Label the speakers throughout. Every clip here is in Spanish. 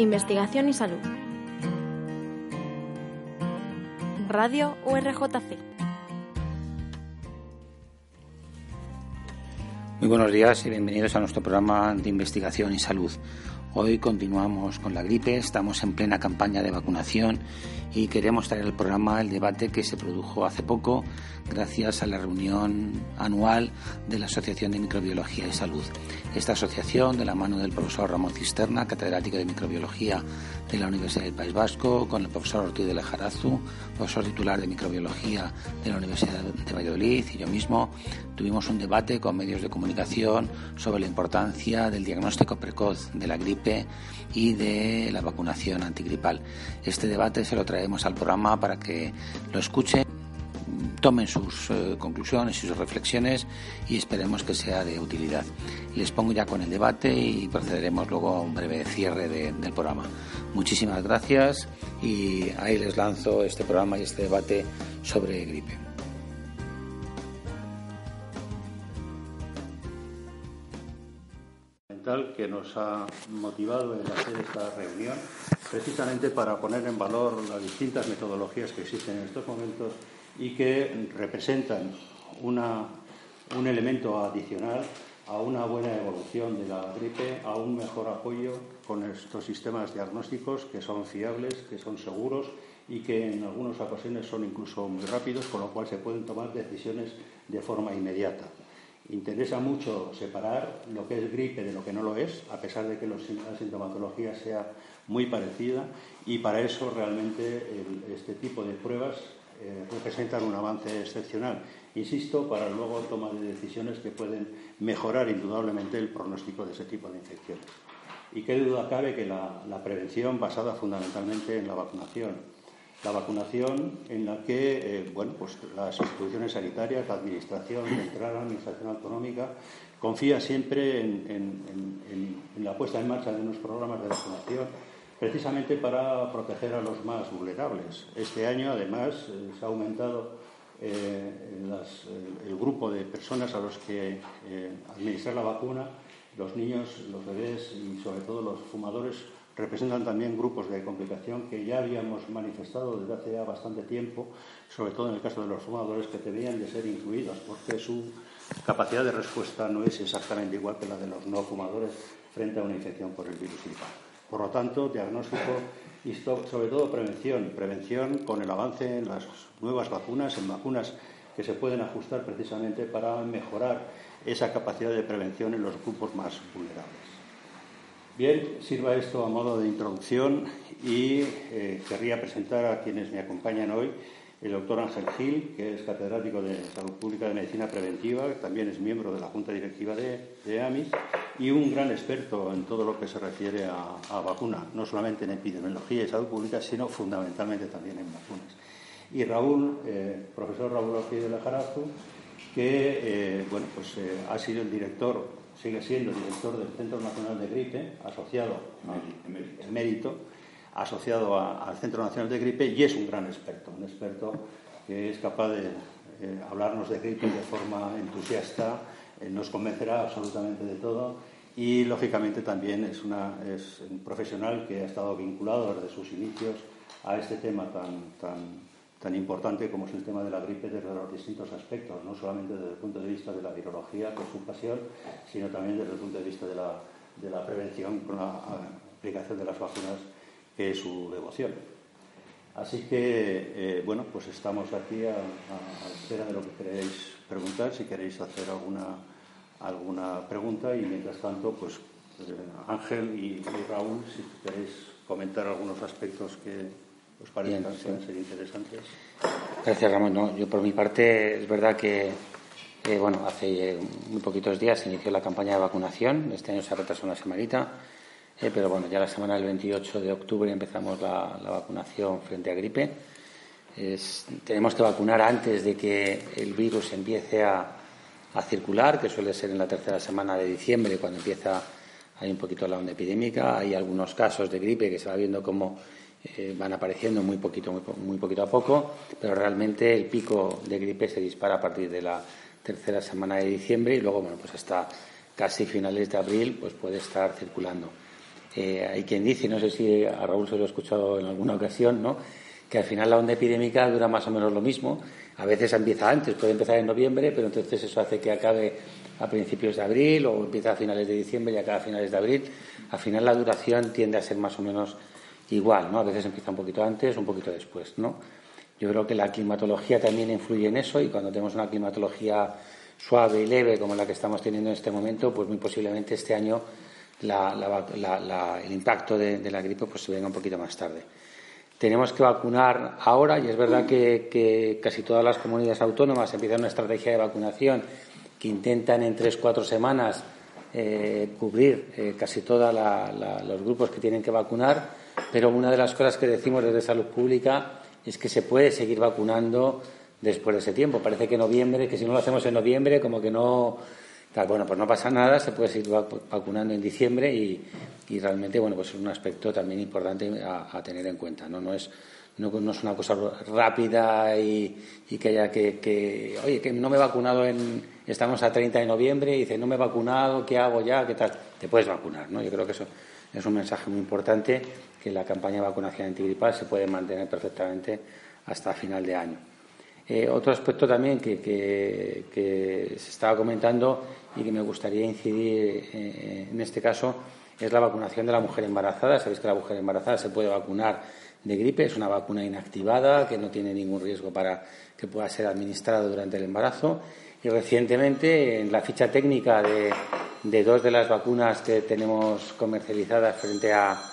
Speaker 1: Investigación y salud. Radio URJC.
Speaker 2: Muy buenos días y bienvenidos a nuestro programa de investigación y salud. Hoy continuamos con la gripe, estamos en plena campaña de vacunación y queremos traer al programa el debate que se produjo hace poco gracias a la reunión anual de la Asociación de Microbiología y Salud. Esta asociación, de la mano del profesor Ramón Cisterna, catedrático de microbiología de la Universidad del País Vasco, con el profesor Ortiz de Lejarazu, profesor titular de microbiología de la Universidad de Valladolid y yo mismo, tuvimos un debate con medios de comunicación sobre la importancia del diagnóstico precoz de la gripe y de la vacunación antigripal. Este debate se lo traemos al programa para que lo escuchen tomen sus eh, conclusiones y sus reflexiones y esperemos que sea de utilidad. Les pongo ya con el debate y procederemos luego a un breve cierre del programa. Muchísimas gracias y ahí les lanzo este programa y este debate sobre gripe.
Speaker 3: Que nos ha motivado en hacer esta reunión, precisamente para poner en valor las distintas metodologías que existen en estos momentos y que representan un elemento adicional a una buena evolución de la gripe, a un mejor apoyo con estos sistemas diagnósticos que son fiables, que son seguros y que en algunas ocasiones son incluso muy rápidos, con lo cual se pueden tomar decisiones de forma inmediata. Interesa mucho separar lo que es gripe de lo que no lo es, a pesar de que la sintomatología sea muy parecida, y para eso realmente este tipo de pruebas eh, representan un avance excepcional, insisto, para luego tomar decisiones que pueden mejorar indudablemente el pronóstico de ese tipo de infecciones. Y qué duda cabe que la, prevención basada fundamentalmente en la vacunación. La vacunación en la que eh, bueno, pues las instituciones sanitarias, la Administración Central, la Administración Autonómica, confía siempre en la puesta en marcha de unos programas de vacunación precisamente para proteger a los más vulnerables. Este año, además, eh, se ha aumentado eh, el grupo de personas a los que administrar la vacuna. Los niños, los bebés y sobre todo los fumadores representan también grupos de complicación que ya habíamos manifestado desde hace ya bastante tiempo, sobre todo en el caso de los fumadores, que deberían de ser incluidos porque su capacidad de respuesta no es exactamente igual que la de los no fumadores frente a una infección por el virus gripal. Por lo tanto, diagnóstico y sobre todo prevención. Prevención con el avance en las nuevas vacunas, en vacunas que se pueden ajustar precisamente para mejorar esa capacidad de prevención en los grupos más vulnerables. Bien, sirva esto a modo de introducción y eh, querría presentar a quienes me acompañan hoy el doctor Ángel Gil, que es catedrático de Salud Pública de Medicina Preventiva, que también es miembro de la Junta Directiva de, de AMIS y un gran experto en todo lo que se refiere a, a vacuna, no solamente en epidemiología y salud pública, sino fundamentalmente también en vacunas. Y Raúl, eh, profesor Raúl Ortiz de Lajarazu, que eh, bueno, pues, eh, ha sido el director, sigue siendo director del Centro Nacional de Gripe, asociado, a, mérito. asociado al Centro Nacional de Gripe y es un gran experto, un experto que es capaz de eh, hablarnos de gripe de forma entusiasta, eh, nos convencerá absolutamente de todo y lógicamente también es, una, es un profesional que ha estado vinculado desde sus inicios a este tema tan, tan, tan importante como es el tema de la gripe desde los distintos aspectos, no solamente desde el punto de vista de la virología, es su pasión, sino también desde el punto de vista de la, de la prevención con la aplicación de las vacunas que es su devoción. Así que, eh, bueno, pues estamos aquí a, espera de lo que queréis preguntar, si queréis hacer alguna, alguna pregunta y mientras tanto, pues eh, Ángel y, Raúl, si queréis comentar algunos aspectos que os parezcan ser interesantes.
Speaker 2: Gracias, Ramón. yo por mi parte es verdad que, bueno, hace muy poquitos días se inició la campaña de vacunación. Este año se ha retrasado una semanita eh, pero bueno, ya la semana del 28 de octubre empezamos la, vacunación frente a gripe. tenemos que vacunar antes de que el virus empiece a, circular, que suele ser en la tercera semana de diciembre, cuando empieza hay un poquito la onda epidémica. Hay algunos casos de gripe que se va viendo cómo eh, van apareciendo muy poquito, muy, muy, poquito a poco, pero realmente el pico de gripe se dispara a partir de la tercera semana de diciembre y luego, bueno, pues hasta casi finales de abril, pues puede estar circulando. Eh, hay quien dice, no sé si a Raúl se lo he escuchado en alguna ocasión, ¿no? que al final la onda epidémica dura más o menos lo mismo. A veces empieza antes, puede empezar en noviembre, pero entonces eso hace que acabe a principios de abril o empieza a finales de diciembre y acaba a finales de abril. Al final la duración tiende a ser más o menos igual, ¿no? A veces empieza un poquito antes, un poquito después, ¿no? Yo creo que la climatología también influye en eso y cuando tenemos una climatología suave y leve como la que estamos teniendo en este momento, pues muy posiblemente este año el impacto de, la gripe pues se venga un poquito más tarde. Tenemos que vacunar ahora y es verdad que, casi todas las comunidades autónomas empiezan una estrategia de vacunación que intentan en tres cuatro semanas eh, cubrir eh, casi todos los grupos que tienen que vacunar, pero una de las cosas que decimos desde Salud Pública es que se puede seguir vacunando después de ese tiempo. Parece que noviembre, que si no lo hacemos en noviembre, como que no. bueno, pues no pasa nada, se puede seguir vacunando en diciembre y, realmente, bueno, pues es un aspecto también importante a, tener en cuenta, ¿no? No es, no, es una cosa rápida y, que haya que, oye, que no me he vacunado en. Estamos a 30 de noviembre y dice, no me he vacunado, ¿qué hago ya? ¿Qué tal? Te puedes vacunar, ¿no? Yo creo que eso es un mensaje muy importante que la campaña de vacunación antigripal se puede mantener perfectamente hasta final de año. Eh, otro aspecto también que, se estaba comentando y que me gustaría incidir eh, en este caso es la vacunación de la mujer embarazada. Sabéis que la mujer embarazada se puede vacunar de gripe, es una vacuna inactivada que no tiene ningún riesgo para que pueda ser administrada durante el embarazo. Y recientemente, en la ficha técnica de dos de las vacunas que tenemos comercializadas frente a,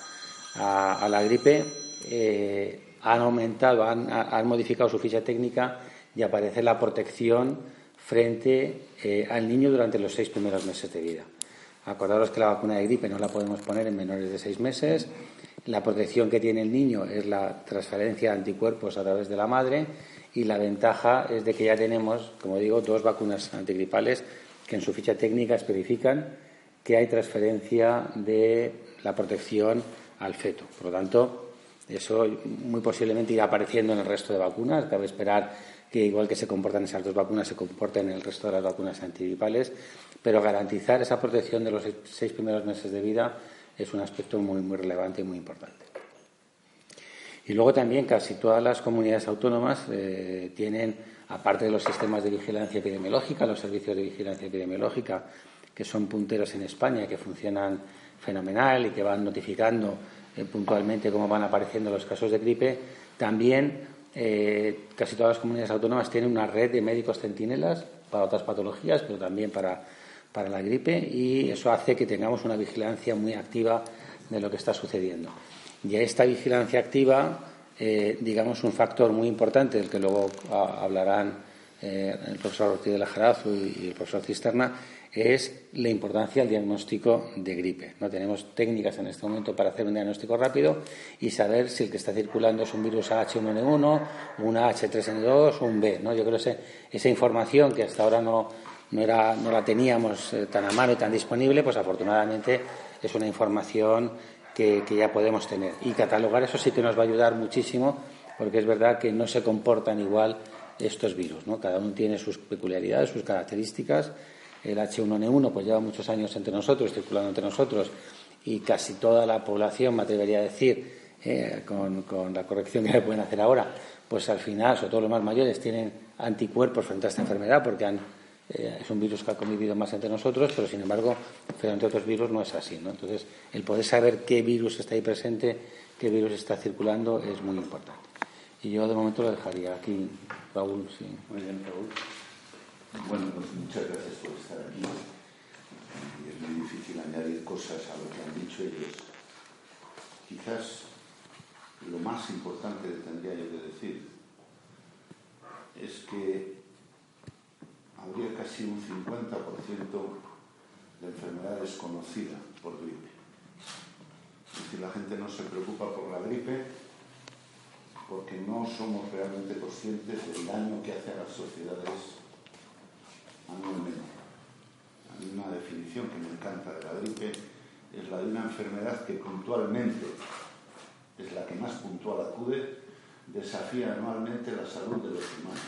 Speaker 2: a, la gripe, eh, han aumentado, han, modificado su ficha técnica y aparece la protección frente eh, al niño durante los seis primeros meses de vida. Acordaros que la vacuna de gripe no la podemos poner en menores de seis meses. La protección que tiene el niño es la transferencia de anticuerpos a través de la madre y la ventaja es de que ya tenemos, como digo, dos vacunas antigripales que en su ficha técnica especifican que hay transferencia de la protección al feto. Por lo tanto, eso muy posiblemente irá apareciendo en el resto de vacunas. Cabe esperar que, igual que se comportan esas dos vacunas, se comporten en el resto de las vacunas antigripales. Pero garantizar esa protección de los seis primeros meses de vida es un aspecto muy, muy relevante y muy importante. Y luego también casi todas las comunidades autónomas eh, tienen, aparte de los sistemas de vigilancia epidemiológica, los servicios de vigilancia epidemiológica, que son punteros en España, que funcionan fenomenal y que van notificando eh, puntualmente cómo van apareciendo los casos de gripe, también eh, casi todas las comunidades autónomas tienen una red de médicos centinelas para otras patologías, pero también para, para la gripe, y eso hace que tengamos una vigilancia muy activa de lo que está sucediendo. Y esta vigilancia activa, eh, digamos, un factor muy importante del que luego ah, hablarán el profesor Ortiz de la Jarazo y el profesor Cisterna, es la importancia del diagnóstico de gripe. No tenemos técnicas en este momento para hacer un diagnóstico rápido y saber si el que está circulando es un virus H1N1, un H3N2 o un B. ¿no? Yo creo que esa información que hasta ahora no, no, era, no la teníamos eh, tan a mano y tan disponible, pues afortunadamente es una información que, que ya podemos tener. Y catalogar eso sí que nos va a ayudar muchísimo porque es verdad que no se comportan igual estos virus. ¿no? Cada uno tiene sus peculiaridades, sus características el H1N1 pues lleva muchos años entre nosotros, circulando entre nosotros, y casi toda la población, me atrevería a decir, eh, con, la corrección que le pueden hacer ahora, pues al final, sobre todo los más mayores, tienen anticuerpos frente a esta enfermedad porque eh, es un virus que ha convivido más entre nosotros, pero sin embargo, frente a otros virus no es así. ¿no? Entonces, el poder saber qué virus está ahí presente, qué virus está circulando, es muy importante. Y yo de momento lo dejaría aquí, Raúl. Sí.
Speaker 4: Muy bien, Raúl. Bueno, pues muchas gracias por estar aquí. Y es muy difícil añadir cosas a lo que han dicho ellos. Quizás lo más importante que tendría yo que decir es que habría casi un 50% de enfermedad desconocida por gripe. Es decir, la gente no se preocupa por la gripe porque no somos realmente conscientes del daño que hace a las sociedades anualmente. una definición que me encanta de la gripe es la de una enfermedad que puntualmente es la que más puntual acude, desafía anualmente la salud de los humanos.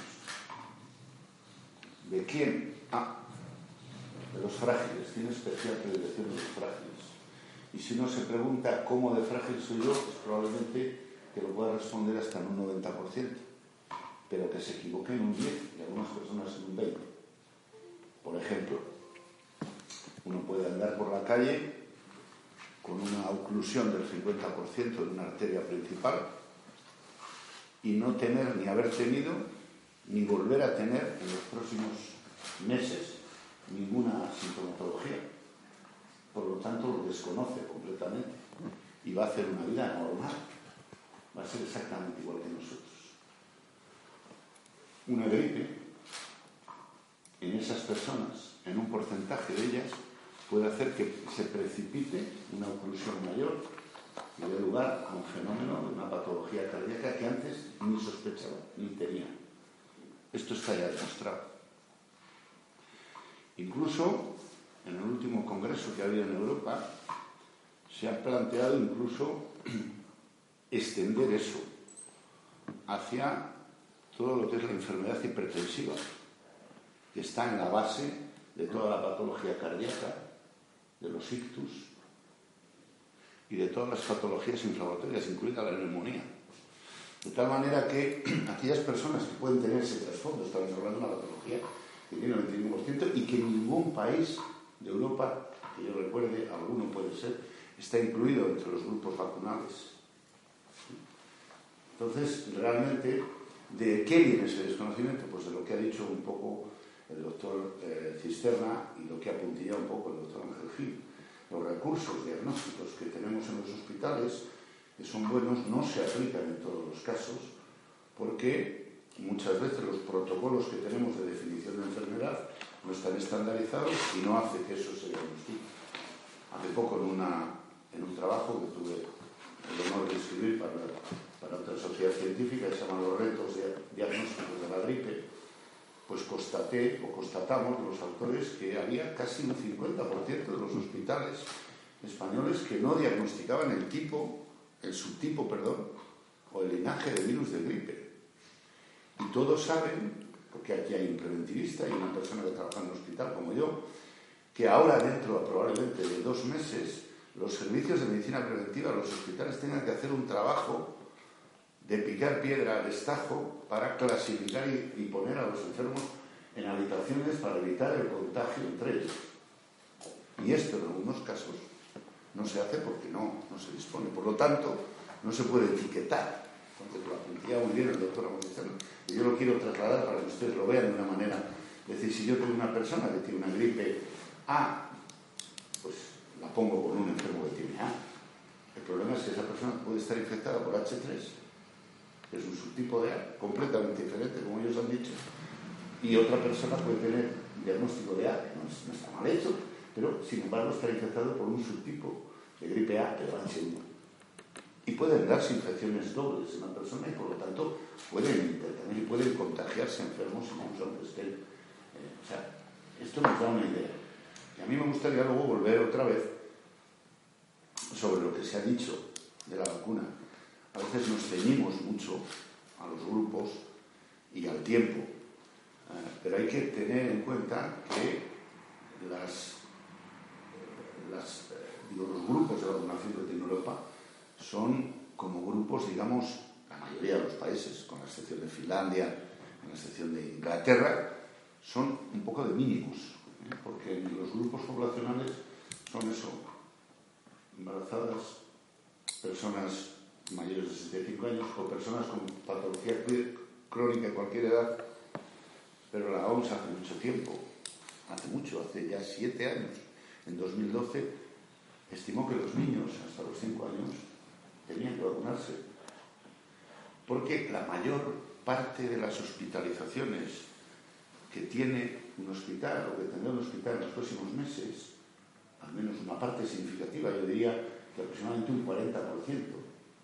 Speaker 4: ¿De quién? Ah, de los frágiles, tiene especial predilección de los frágiles. Y si uno se pregunta cómo de frágil soy yo, pues probablemente que lo pueda responder hasta en un 90%, pero que se equivoque en un 10 y algunas personas en un 20%. Por ejemplo, uno puede andar por la calle con una oclusión del 50% de una arteria principal y no tener ni haber tenido ni volver a tener en los próximos meses ninguna sintomatología. Por lo tanto, lo desconoce completamente y va a hacer una vida normal. Va a ser exactamente igual que nosotros. Una gripe, en esas personas, en un porcentaje de ellas, puede hacer que se precipite una oclusión mayor y dé lugar a un fenómeno de una patología cardíaca que antes ni sospechaba ni tenía. Esto está ya demostrado. Incluso en el último congreso que ha habido en Europa se ha planteado incluso extender eso hacia todo lo que es la enfermedad hipertensiva, que está en la base de toda la patología cardíaca, de los ictus y de todas las patologías inflamatorias, incluida la neumonía. De tal manera que aquellas personas que pueden tener ese trasfondo, estamos hablando de una patología que tiene el 21% y que ningún país de Europa, que yo recuerde, alguno puede ser, está incluido entre los grupos vacunales. Entonces, realmente, ¿de qué viene ese desconocimiento? Pues de lo que ha dicho un poco el doctor eh, Cisterna y lo que ha puntillado un poco el doctor Ángel Gil. Los recursos diagnósticos que tenemos en los hospitales, que son buenos, no se aplican en todos los casos, porque muchas veces los protocolos que tenemos de definición de enfermedad no están estandarizados y no hace que eso se diagnostique. Hace poco en, una, en un trabajo que tuve el honor de escribir para, para otra sociedad científica, se llama retos diagnósticos de la gripe, pues constaté o constatamos los autores que había casi un 50% de los hospitales españoles que no diagnosticaban el tipo, el subtipo, perdón, o el linaje de virus de gripe. Y todos saben, porque aquí hay un preventivista y una persona que trabaja en el hospital como yo, que ahora dentro probablemente de dos meses los servicios de medicina preventiva, los hospitales tengan que hacer un trabajo de picar piedra al estajo para clasificar y, poner a los enfermos en habitaciones para evitar el contagio entre ellos. Y esto en algunos casos no se hace porque no, no se dispone. Por lo tanto, no se puede etiquetar. Porque lo apuntaba muy bien el doctor Y yo lo quiero trasladar para que ustedes lo vean de una manera. Es decir, si yo tengo una persona que tiene una gripe A, pues la pongo con un enfermo que tiene A. El problema es que esa persona puede estar infectada por H3 es un subtipo de A completamente diferente, como ellos han dicho, y otra persona puede tener diagnóstico de A, no, está mal hecho, pero sin embargo está infectado por un subtipo de gripe A, de H1. Y pueden darse infecciones dobles en una persona y por lo tanto pueden intercambiar y pueden contagiarse enfermos incluso aunque estén. Eh, o sea, esto nos da una idea. Y a mí me gustaría luego volver otra vez sobre lo que se ha dicho de la vacuna a veces nos ceñimos mucho a los grupos y al tiempo, pero hay que tener en cuenta que las, eh, los grupos de vacunación que tiene Europa son como grupos, digamos, la mayoría de los países, con la excepción de Finlandia, con la excepción de Inglaterra, son un poco de mínimos, ¿eh? porque los grupos poblacionales son eso, embarazadas, personas mayores de 65 años o personas con patología crónica de cualquier edad, pero la OMS hace mucho tiempo, hace mucho, hace ya siete años, en 2012, estimó que los niños hasta los 5 años tenían que vacunarse, porque la mayor parte de las hospitalizaciones que tiene un hospital o que tendrá un hospital en los próximos meses, al menos una parte significativa, yo diría que aproximadamente un 40%,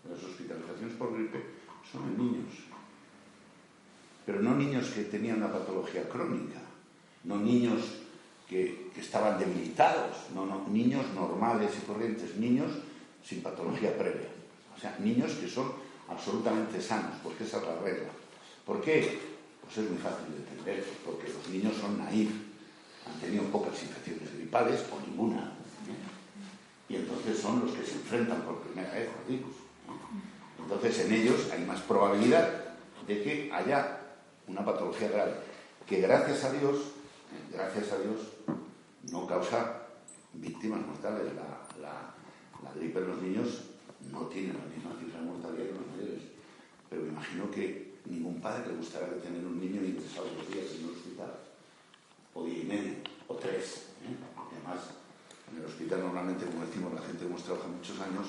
Speaker 4: las hospitalizaciones por gripe son en niños. Pero no niños que tenían una patología crónica, no niños que, estaban debilitados, no, no, niños normales y corrientes, niños sin patología previa. O sea, niños que son absolutamente sanos, porque esa es la regla. ¿Por qué? Pues es muy fácil de entender, porque los niños son naif, han tenido pocas infecciones gripales o ninguna. Y entonces entonces son los que se enfrentan por primera vez al virus. Entonces en ellos hay más probabilidad de que haya una patología grave, que gracias a Dios, gracias a Dios, no causa víctimas mortales. La, la, gripe en los niños no tiene la misma cifra de mortalidad que los mayores. Pero me imagino que ningún padre le gustará tener un niño ingresado dos días en un hospital, o día y medio, o tres. ¿eh? Además, en el hospital normalmente, como decimos, la gente hemos trabajado muchos años,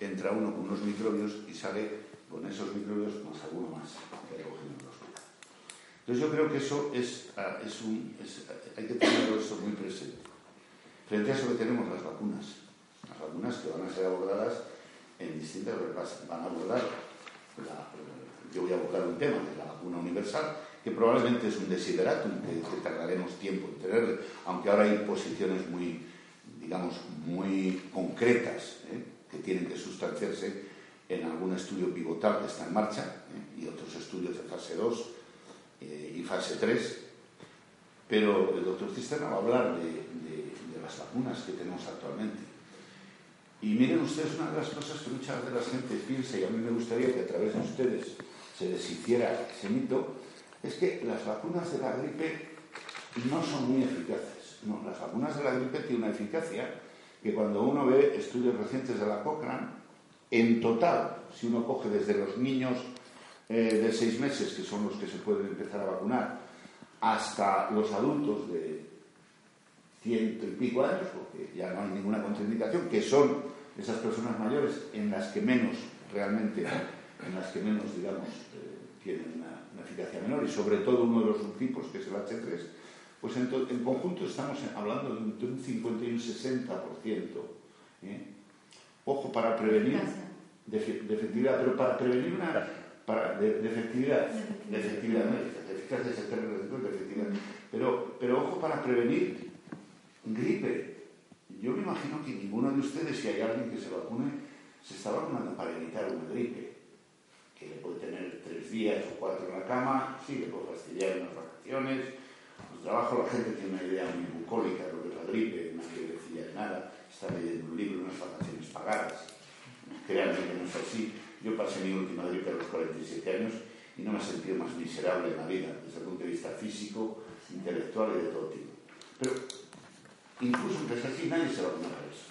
Speaker 4: entra uno con unos microbios y sale con esos microbios más alguno más recogen en el hospital. Entonces yo creo que eso es, ah, un, hay que tenerlo eso muy presente. Frente a eso que tenemos las vacunas, las vacunas que van a ser abordadas en distintas, van a abordar, yo voy a abordar un tema de la vacuna universal, que probablemente es un desideratum, que, tardaremos tiempo en tenerlo, aunque ahora hay posiciones muy, digamos, muy concretas, ¿eh? que tienen que sustanciarse en algún estudio pivotal que está en marcha ¿eh? y otros estudios de fase 2 eh, y fase 3. Pero el doctor Cisterna va a hablar de, de, de, las vacunas que tenemos actualmente. Y miren ustedes, una de las cosas que muchas de la gente piensa, y a mí me gustaría que a través de ustedes se deshiciera ese mito, es que las vacunas de la gripe no son muy eficaces. No, las vacunas de la gripe tienen una eficacia que cuando uno ve estudios recientes de la Cochrane, en total, si uno coge desde los niños eh, de seis meses, que son los que se pueden empezar a vacunar, hasta los adultos de ciento y pico años, porque ya no hay ninguna contraindicación, que son esas personas mayores en las que menos realmente, en las que menos, digamos, eh, tienen una, una, eficacia menor, y sobre todo uno de los subtipos, que es el H3, pues en, en conjunto estamos hablando de un, de un 50 y un 60%. ¿eh? Ojo, para prevenir, de, de, efectividad, pero para prevenir una... Para, de, de, efectividad, de efectividad, de eficacia es el de efectividad. Pero, pero ojo para prevenir gripe. Yo me imagino que ninguno de ustedes, si hay alguien que se vacune, se está vacunando para evitar una gripe, que le puede tener tres días o cuatro en la cama, sí, le puede fastidiar unas vacaciones, los trabajo, la gente tiene una idea muy bucólica de lo que es la gripe, no quiere decir nada, está leyendo un libro, unas vacaciones pagadas. Créanme que no es así. Yo pasé mi última gripe a los 47 años y no me he sentido más miserable en la vida, desde el punto de vista físico, intelectual y de todo tipo. Pero incluso aunque sea así, nadie se va a poner a eso.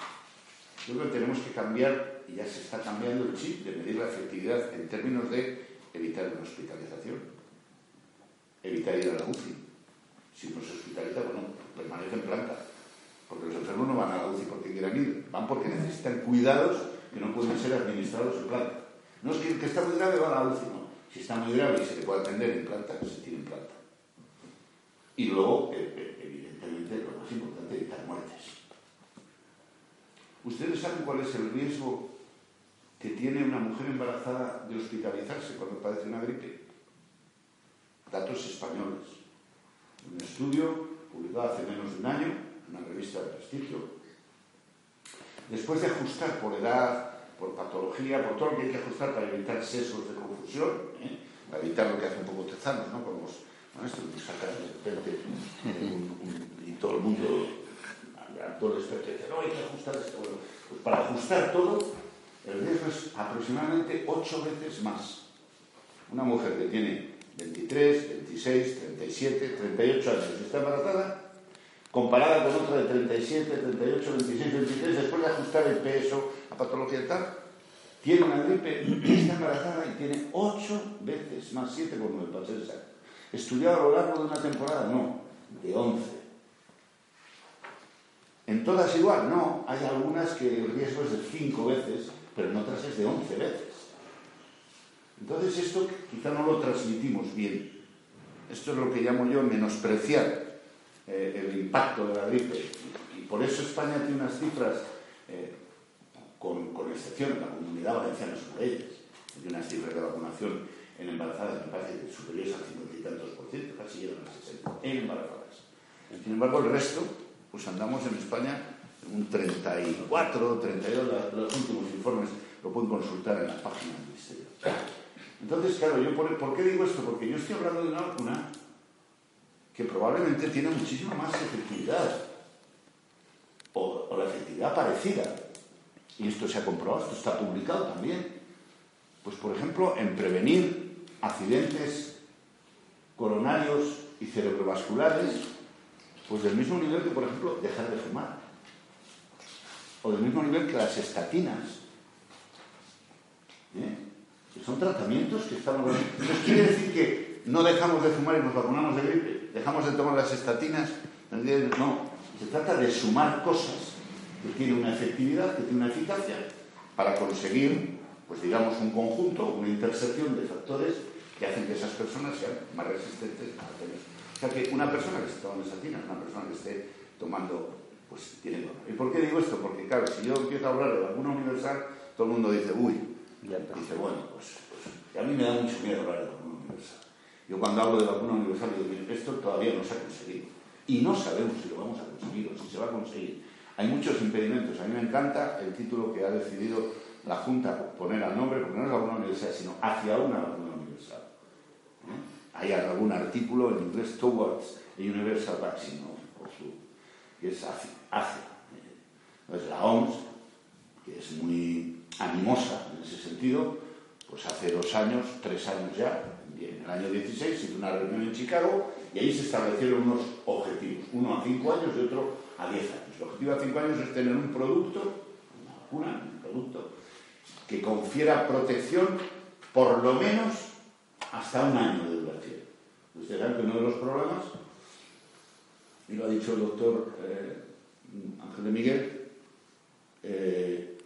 Speaker 4: Yo creo que tenemos que cambiar, y ya se está cambiando el chip, de medir la efectividad en términos de evitar una hospitalización, evitar ir a la UCI. Si no se hospitaliza, bueno, permanece en planta. Porque los enfermos no van a la UCI porque quieran ir, van porque necesitan cuidados que no pueden ser administrados en planta. No es que el que está muy grave va a la UCI. Si está muy grave y se le puede atender en planta, se tiene en planta. Y luego, evidentemente, lo más importante, evitar muertes. ¿Ustedes saben cuál es el riesgo que tiene una mujer embarazada de hospitalizarse cuando padece una gripe? Datos españoles. Un estudio publicado hace menos de un año, en una revista de prestigio, después de ajustar por edad, por patología, por todo lo que hay que ajustar para evitar sesos de confusión, ¿eh? para evitar lo que hace un poco Tezano, ¿no? Con los que sacan de repente un, y todo el mundo, todo el experto dice, no, hay que ajustar esto. Bueno, pues para ajustar todo, el riesgo es aproximadamente ocho veces más. Una mujer que tiene 23, 26, 37, 38 años y está embarazada, comparada con otra de 37, 38, 26, 23, después de ajustar el peso, la patología y tal, tiene una gripe, está embarazada y tiene 8 veces más, 7 por 9, para ser exacto. ¿Estudiado a lo largo de una temporada? No, de 11. ¿En todas igual? No, hay algunas que el riesgo es de 5 veces, pero en otras es de 11 veces. Entonces esto quizá no lo transmitimos bien. Esto es lo que llamo yo menospreciar eh, el impacto de la gripe. Y por eso España tiene unas cifras, eh, con, con, excepción, la comunidad valenciana es de ellas, tiene unas cifras de vacunación en embarazadas, me parece, superiores al 50 y tantos por ciento, casi llegan al 60, en embarazadas. Sin embargo, el resto, pues andamos en España un 34, 32, los últimos informes lo pueden consultar en la página del Ministerio. Entonces, claro, yo por, ¿por, qué digo esto? Porque yo estoy hablando de una vacuna que probablemente tiene muchísima más efectividad, o, la efectividad parecida y esto se ha comprobado, esto está publicado también, pues por ejemplo en prevenir accidentes coronarios y cerebrovasculares, pues del mismo nivel que por ejemplo dejar de fumar, o del mismo nivel que las estatinas. ¿Eh? son tratamientos que estamos. Entonces quiere decir que no dejamos de fumar y nos vacunamos de gripe, dejamos de tomar las estatinas. No, se trata de sumar cosas que tienen una efectividad, que tienen una eficacia, para conseguir, pues digamos, un conjunto, una intersección de factores que hacen que esas personas sean más resistentes a tener. O sea que una persona que esté tomando estatinas, una persona que esté tomando, pues tiene dolor. ¿Y por qué digo esto? Porque claro, si yo empiezo a hablar de vacuna universal, todo el mundo dice, uy, ya dice, bueno, pues, pues a mí me da mucho miedo hablar de vacuna universal. Yo cuando hablo de vacuna universal digo, esto todavía no se ha conseguido. Y no sabemos si lo vamos a conseguir o si se va a conseguir. Hay muchos impedimentos. A mí me encanta el título que ha decidido la Junta poner al nombre, porque no es vacuna universal, sino hacia una vacuna universal. Hay algún artículo en inglés, Towards a Universal Vaccine, que es hacia. hacia. Entonces la OMS, que es muy animosa en ese sentido, pues hace dos años, tres años ya, en el año 16, hizo una reunión en Chicago y ahí se establecieron unos objetivos, uno a cinco años y otro a diez años. El objetivo a cinco años es tener un producto, una vacuna, un producto, que confiera protección por lo menos hasta un año de duración. Ustedes saben que uno de los problemas, y lo ha dicho el doctor eh, Ángel de Miguel, eh,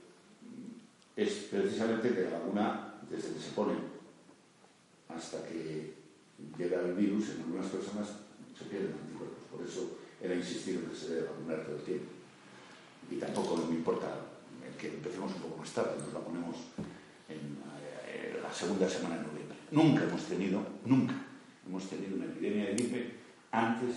Speaker 4: es precisamente que la vacuna, desde que se pone hasta que llega el virus, en algunas personas se pierden anticuerpos. Por eso era insistir en que se debe vacunar todo el tiempo. Y tampoco me importa que empecemos un poco más tarde, nos la ponemos en eh, la segunda semana de noviembre. Nunca hemos tenido, nunca hemos tenido una epidemia de gripe antes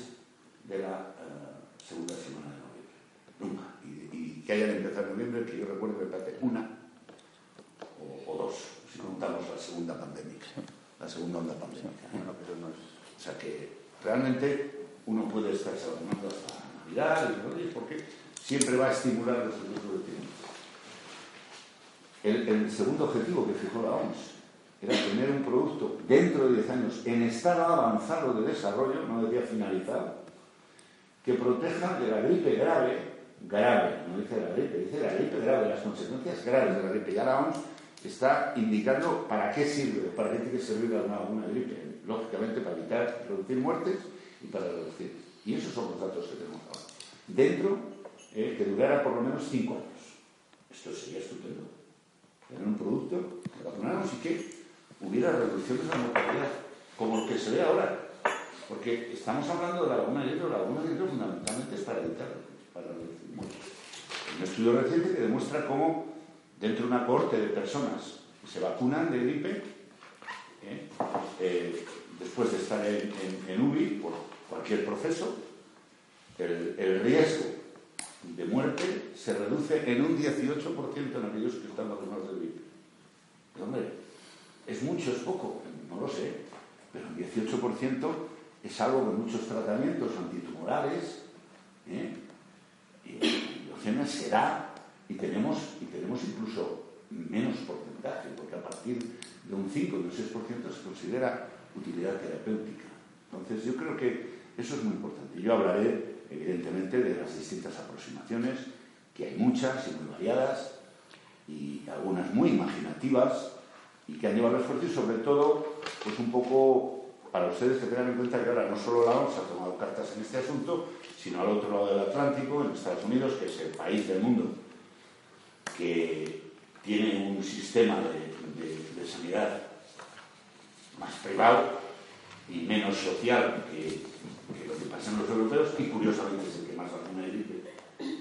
Speaker 4: de la uh, segunda semana de noviembre. Nunca. Y, y, que hayan empezado en noviembre, que yo recuerdo que parece una o, dos, si contamos la segunda pandémica, la segunda onda pandémica. O sea que realmente uno puede estarse vacunando hasta Navidad, y, porque siempre va a estimular los efectos de tiempo. El, el, segundo objetivo que fijó la OMS era tener un producto dentro de 10 años en estado avanzado de desarrollo, no decía finalizado, que proteja de la gripe grave, grave, no dice la gripe, dice la gripe grave, las consecuencias graves de la gripe. Ya la OMS está indicando para qué sirve, para qué tiene que servir una, una gripe. Lógicamente para evitar, reducir muertes y para reducir. Y esos son los datos que tenemos ahora. Dentro, eh, que durara por lo menos 5 años. Esto sería estupendo tener un producto que vacunáramos y que hubiera reducciones de la mortalidad, como el que se ve ahora. Porque estamos hablando de la vacuna de la vacuna de hierro fundamentalmente es para evitar, para reducir muertes. Un estudio reciente que demuestra cómo dentro de una cohorte de personas que se vacunan de gripe, ¿eh? Eh, después de estar en, en, en, UBI por cualquier proceso, el, el riesgo de muerte se reduce en un 18% en aquellos que están vacunados de gripe. Pero, hombre, ¿es mucho, es poco? No lo sé, pero un 18% es algo que muchos tratamientos antitumorales ¿eh? y opciones será y tenemos, y tenemos incluso menos porcentaje, porque a partir de un 5 o un 6% se considera utilidad terapéutica. Entonces yo creo que eso es muy importante. Yo hablaré evidentemente de las distintas aproximaciones, que hay muchas y muy variadas, y algunas muy imaginativas, y que han llevado al esfuerzo y sobre todo, pues un poco para ustedes que tengan en cuenta que ahora no solo la OMS ha tomado cartas en este asunto, sino al otro lado del Atlántico, en Estados Unidos, que es el país del mundo que tiene un sistema de, de, de sanidad más privado y menos social que, que, lo que pasa en los europeos y curiosamente es el que más vacuna gripe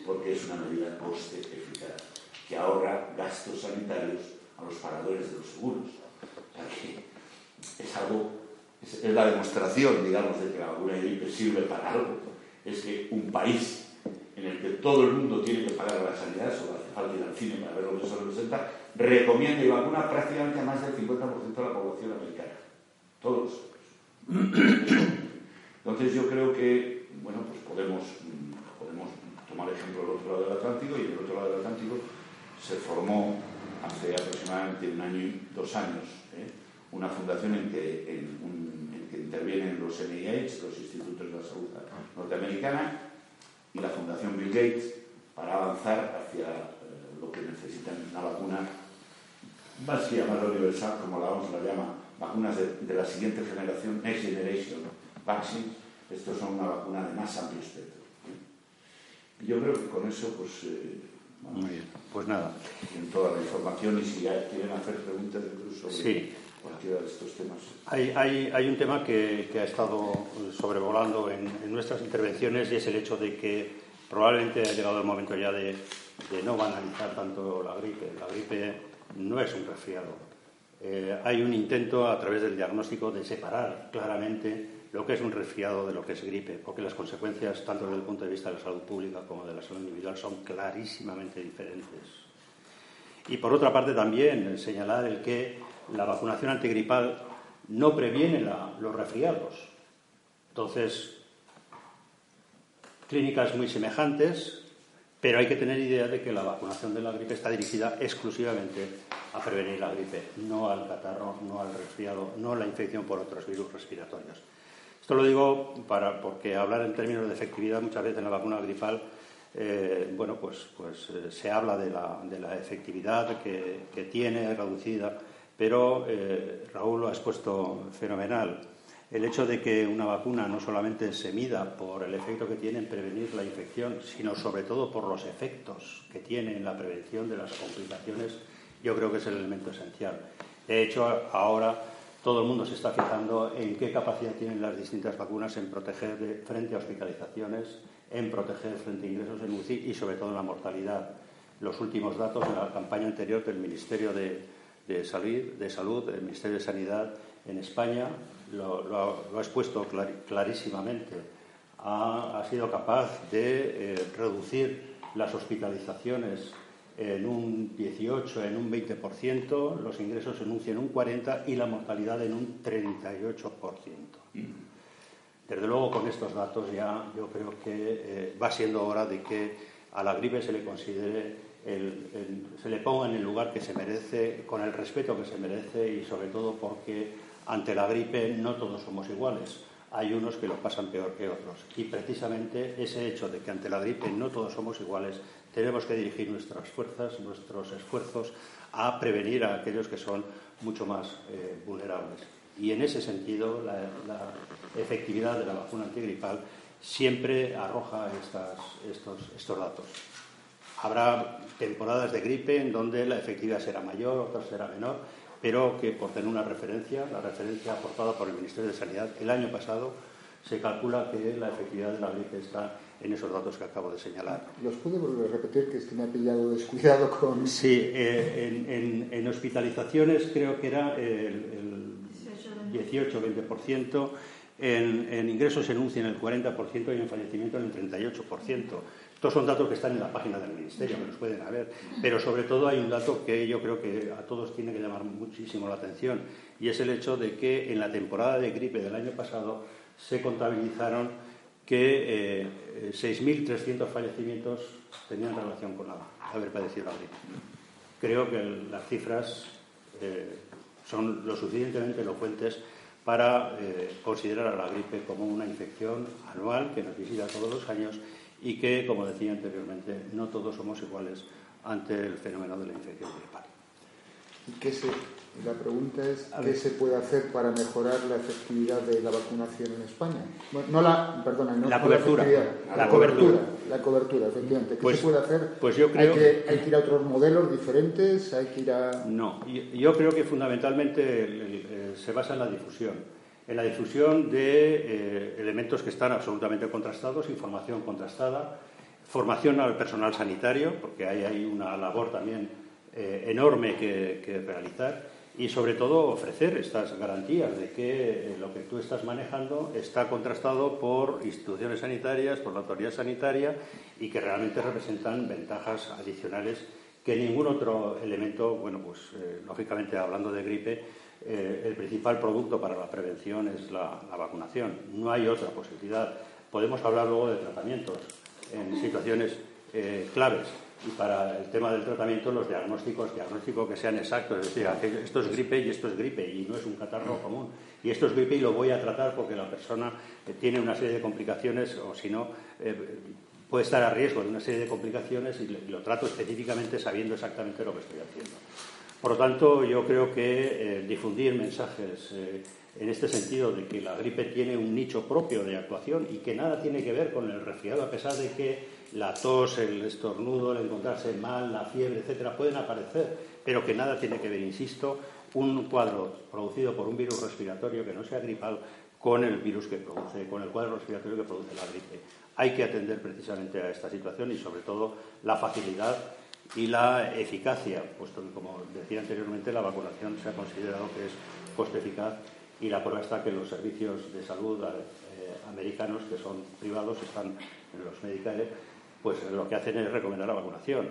Speaker 4: porque es una medida coste eficaz que ahorra gastos sanitarios a los pagadores de los seguros. O sea que es algo es, es la demostración, digamos, de que la vacuna de gripe sirve para algo. Es que un país en el que todo el mundo tiene que pagar la sanidad, solo falta ir al cine para ver lo que eso representa, recomienda y vacuna prácticamente a más del 50% de la población americana. Todos. Entonces yo creo que, bueno, pues podemos, podemos tomar ejemplo del otro lado del Atlántico y en el otro lado del Atlántico se formó hace aproximadamente un año y dos años una fundación en que, en, que intervienen los NIH, los Institutos de la Salud Norteamericana, y la Fundación Bill Gates para avanzar hacia eh, lo que necesitan una vacuna, más que llamarlo universal, como la OMS la llama, vacunas de, la siguiente generación, Next Generation Vaccines, estos son una vacuna de más amplio espectro. Yo creo que con eso, pues, eh,
Speaker 3: Muy bien. pues nada.
Speaker 4: En toda la información y si quieren hacer preguntas incluso sobre cualquiera de estos temas.
Speaker 3: Hay, hay, hay un tema que, que, ha estado sobrevolando en, en nuestras intervenciones y es el hecho de que probablemente ha llegado el momento ya de, no banalizar tanto la gripe. La gripe no es un resfriado. Eh, hay un intento a través del diagnóstico de separar claramente lo que es un resfriado de lo que es gripe, porque las consecuencias, tanto desde el punto de vista de la salud pública como de la salud individual, son clarísimamente diferentes. Y por otra parte también señalar el que la vacunación antigripal no previene los resfriados. Entonces, clínicas muy semejantes, pero hay que tener idea de que la vacunación de la gripe está dirigida exclusivamente a prevenir la gripe, no al catarro, no al resfriado, no a la infección por otros virus respiratorios. Esto lo digo porque hablar en términos de efectividad muchas veces en la vacuna gripal, eh, bueno, pues, pues eh, se habla de la, efectividad que, tiene reducida, pero eh, Raúl lo ha expuesto fenomenal el hecho de que una vacuna no solamente se mida por el efecto que tiene en prevenir la infección, sino sobre todo por los efectos que tiene en la prevención de las complicaciones, yo creo que es el elemento esencial. De hecho, ahora todo el mundo se está fijando en qué capacidad tienen las distintas vacunas en proteger frente a hospitalizaciones, en proteger frente a ingresos en UCI y sobre todo en la mortalidad. Los últimos datos de la campaña anterior del Ministerio de, Salud, de Salud, del Ministerio de Sanidad en España, lo, ha expuesto clarísimamente, ha, sido capaz de eh, reducir las hospitalizaciones en un 18, en un 20%, los ingresos en un 100, un 40% y la mortalidad en un 38%. Desde luego, con estos datos ya yo creo que eh, va siendo hora de que a la gripe se le considere se le ponga en el lugar que se merece, con el respeto que se merece y sobre todo porque ante la gripe no todos somos iguales. Hay unos que lo pasan peor que otros. Y precisamente ese hecho de que ante la gripe no todos somos iguales, tenemos que dirigir nuestras fuerzas, nuestros esfuerzos a prevenir a aquellos que son mucho más eh, vulnerables. Y en ese sentido, la, efectividad de la vacuna antigripal siempre arroja estos, estos datos. Habrá temporadas de gripe en donde la efectividad será mayor, otras será menor, pero que por tener una referencia, la referencia aportada por el Ministerio de Sanidad el año pasado, se calcula que la efectividad de la gripe está en esos datos que acabo de señalar.
Speaker 5: ¿Los puede volver a repetir? Que es que me ha pillado descuidado con...
Speaker 3: Sí, eh, en, hospitalizaciones creo que era el, 18-20%, en, en, ingresos en UCI en el 40% y en fallecimiento en el 38%. Estos son datos que están en la página del Ministerio, que los pueden haber, pero sobre todo hay un dato que yo creo que a todos tiene que llamar muchísimo la atención y es el hecho de que en la temporada de gripe del año pasado se contabilizaron que 6.300 eh, fallecimientos tenían relación con haber padecido la gripe. Creo que las cifras eh, son lo suficientemente elocuentes para eh, considerar a la gripe como una infección anual que nos visita todos los años y que, como decía anteriormente, no todos somos iguales ante el fenómeno de la infección gripal.
Speaker 5: ¿Y qué se, la pregunta es, ¿qué se puede hacer para mejorar la efectividad de la vacunación en España? no la, perdona, no
Speaker 3: la cobertura.
Speaker 5: La, la, cobertura. La cobertura, efectivamente. ¿Qué pues, se puede hacer?
Speaker 3: Pues yo creo...
Speaker 5: ¿Hay que, ¿Hay que ir a otros modelos diferentes? ¿Hay que ir a...?
Speaker 3: No, yo, creo que fundamentalmente se basa en la difusión en la difusión de eh, elementos que están absolutamente contrastados, información contrastada, formación al personal sanitario, porque ahí hay una labor también eh, enorme que, realizar, y sobre todo ofrecer estas garantías de que eh, lo que tú estás manejando está contrastado por instituciones sanitarias, por la autoridad sanitaria, y que realmente representan ventajas adicionales que ningún otro elemento, bueno, pues lógicamente hablando de gripe, eh, el principal producto para la prevención es la, vacunación. No hay otra posibilidad. Podemos hablar luego de tratamientos en situaciones eh, claves, y para el tema del tratamiento los diagnósticos, diagnósticos que sean exactos, es decir, esto es gripe y esto es gripe y no es un catarro común. Y esto es gripe y lo voy a tratar porque la persona eh, tiene una serie de complicaciones o si no puede estar a riesgo de una serie de complicaciones y lo trato específicamente sabiendo exactamente lo que estoy haciendo. Por lo tanto, yo creo que eh, difundir mensajes en este sentido de que la gripe tiene un nicho propio de actuación y que nada tiene que ver con el resfriado, a pesar de que la tos, el estornudo, el encontrarse mal, la fiebre, etcétera, pueden aparecer, pero que nada tiene que ver, insisto, un cuadro producido por un virus respiratorio que no sea gripal con el virus que produce, con el cuadro respiratorio que produce la gripe. Hay que atender precisamente a esta situación y, sobre todo, la facilidad y la eficacia, puesto que, como decía anteriormente, la vacunación se ha considerado que es coste eficaz y la prueba está que los servicios de salud eh, americanos, que son privados, están en los medicales, pues lo que hacen es recomendar la vacunación.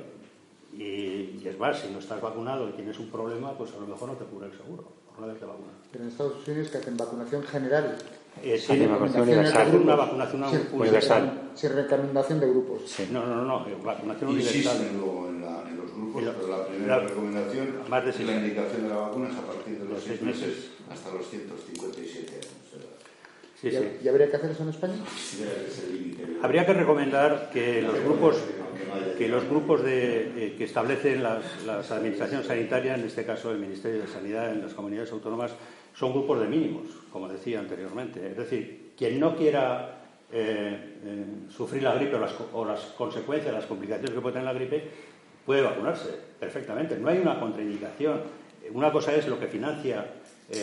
Speaker 3: Y, es más, si no estás vacunado y tienes un problema, pues a lo mejor no te cubre el seguro por no
Speaker 5: Pero en Estados Unidos que hacen vacunación general.
Speaker 3: Eh, sí, vacunación universal. Una vacunación
Speaker 5: universal. Sin, recomendación de grupos.
Speaker 3: No, no, no, vacunación
Speaker 4: universal. luego la, primera recomendación más de la indicación de la vacuna es a partir de los, seis meses hasta los 157 años.
Speaker 5: ¿Y, habría que hacer eso en España?
Speaker 3: Habría que recomendar que los grupos que los grupos de, eh, que establecen las, administraciones sanitarias, en este caso el Ministerio de Sanidad en las comunidades autónomas, son grupos de mínimos, como decía anteriormente. Es decir, quien no quiera eh, eh, sufrir la gripe o las, o las, consecuencias, las complicaciones que puede tener la gripe, puede vacunarse perfectamente. No hay una contraindicación. Una cosa es lo que financia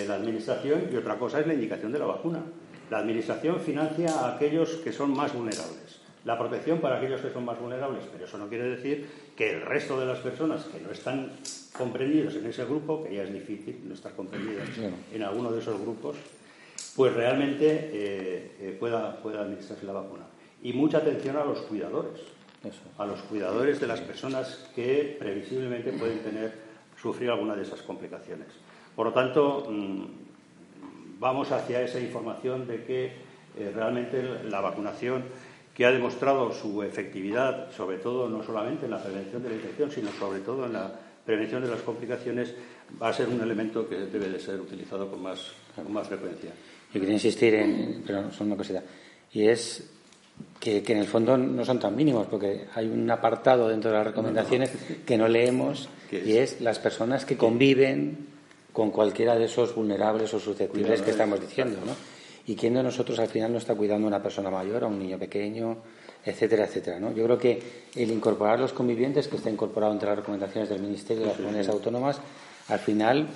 Speaker 3: la Administración y otra cosa es la indicación de la vacuna. La Administración financia a aquellos que son más vulnerables. La protección para aquellos que son más vulnerables, pero eso no quiere decir que el resto de las personas que no están comprendidos en ese grupo, que ya es difícil no estar comprendidos en alguno de esos grupos, pues realmente eh, eh, pueda, pueda administrarse la vacuna. Y mucha atención a los cuidadores, a los cuidadores de las personas que previsiblemente pueden tener, sufrir alguna de esas complicaciones. Por lo tanto, mm, vamos hacia esa información de que eh, realmente la vacunación que ha demostrado su efectividad, sobre todo no solamente en la prevención de la infección, sino sobre todo en la prevención de las complicaciones, va a ser un elemento que debe de ser utilizado con más, con más frecuencia.
Speaker 2: Yo quería insistir en, pero son una cosita, y es que, en el fondo no son tan mínimos, porque hay un apartado dentro de las recomendaciones que no leemos, y es las personas que conviven con cualquiera de esos vulnerables o susceptibles que estamos diciendo, ¿no? Y quién de nosotros al final no está cuidando a una persona mayor, a un niño pequeño, etcétera, etcétera, ¿no? Yo creo que el incorporar los convivientes, que está incorporado entre las recomendaciones del Ministerio de las Comunidades Autónomas, al final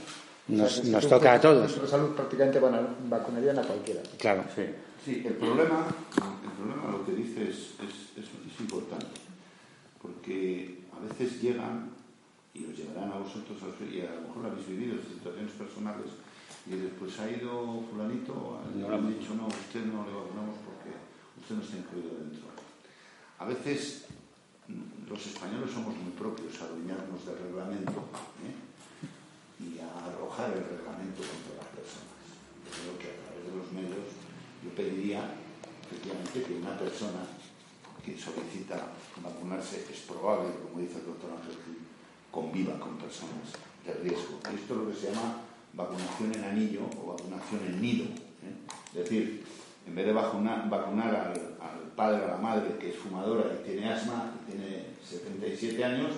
Speaker 2: nos, nos toca a todos.
Speaker 5: Los salud prácticamente vacunarían a cualquiera.
Speaker 2: Claro.
Speaker 4: Sí, sí el, problema, el problema, lo que dices, es, importante, porque a veces llegan y os llevarán a vosotros y a lo mejor habéis vivido situaciones personales y después ha ido fulanito le han dicho no, usted no le vacunamos porque usted no está incluido dentro a veces mm, los españoles somos muy propios a adueñarnos del reglamento ¿eh? y a arrojar el reglamento contra las personas creo que a través de los medios yo pediría efectivamente que una persona que solicita vacunarse es probable, como dice el doctor Ángel conviva con personas de riesgo. Esto es lo que se llama vacunación en anillo o vacunación en nido. ¿eh? Es decir, en vez de vacunar, vacunar al, padre o a la madre que es fumadora y tiene asma y tiene 77 años,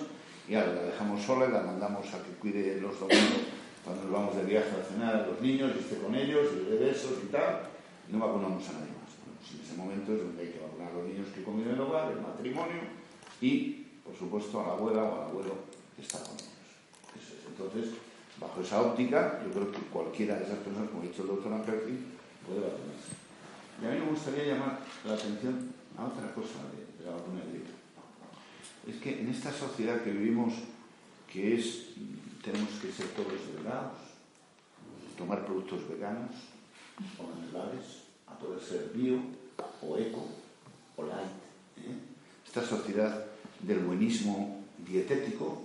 Speaker 4: y ahora la dejamos sola y la mandamos a que cuide los domingos cuando nos vamos de viaje a cenar a los niños y esté con ellos y de besos y tal, no vacunamos a nadie más. Pues en ese momento es donde hay que vacunar a los niños que conviven en el hogar, el matrimonio y, por supuesto, a la abuela o al abuelo está con ellos. Entonces, bajo esa óptica, yo creo que cualquiera de esas personas, como ha dicho el doctor Amperti, puede vacunarse. Y a mí me gustaría llamar la atención a otra cosa de, la vacuna de gripe. Es que en esta sociedad que vivimos, que es, tenemos que ser todos delgados, tomar productos veganos o naturales, a poder ser bio o eco o light. ¿eh? Esta sociedad del buenismo dietético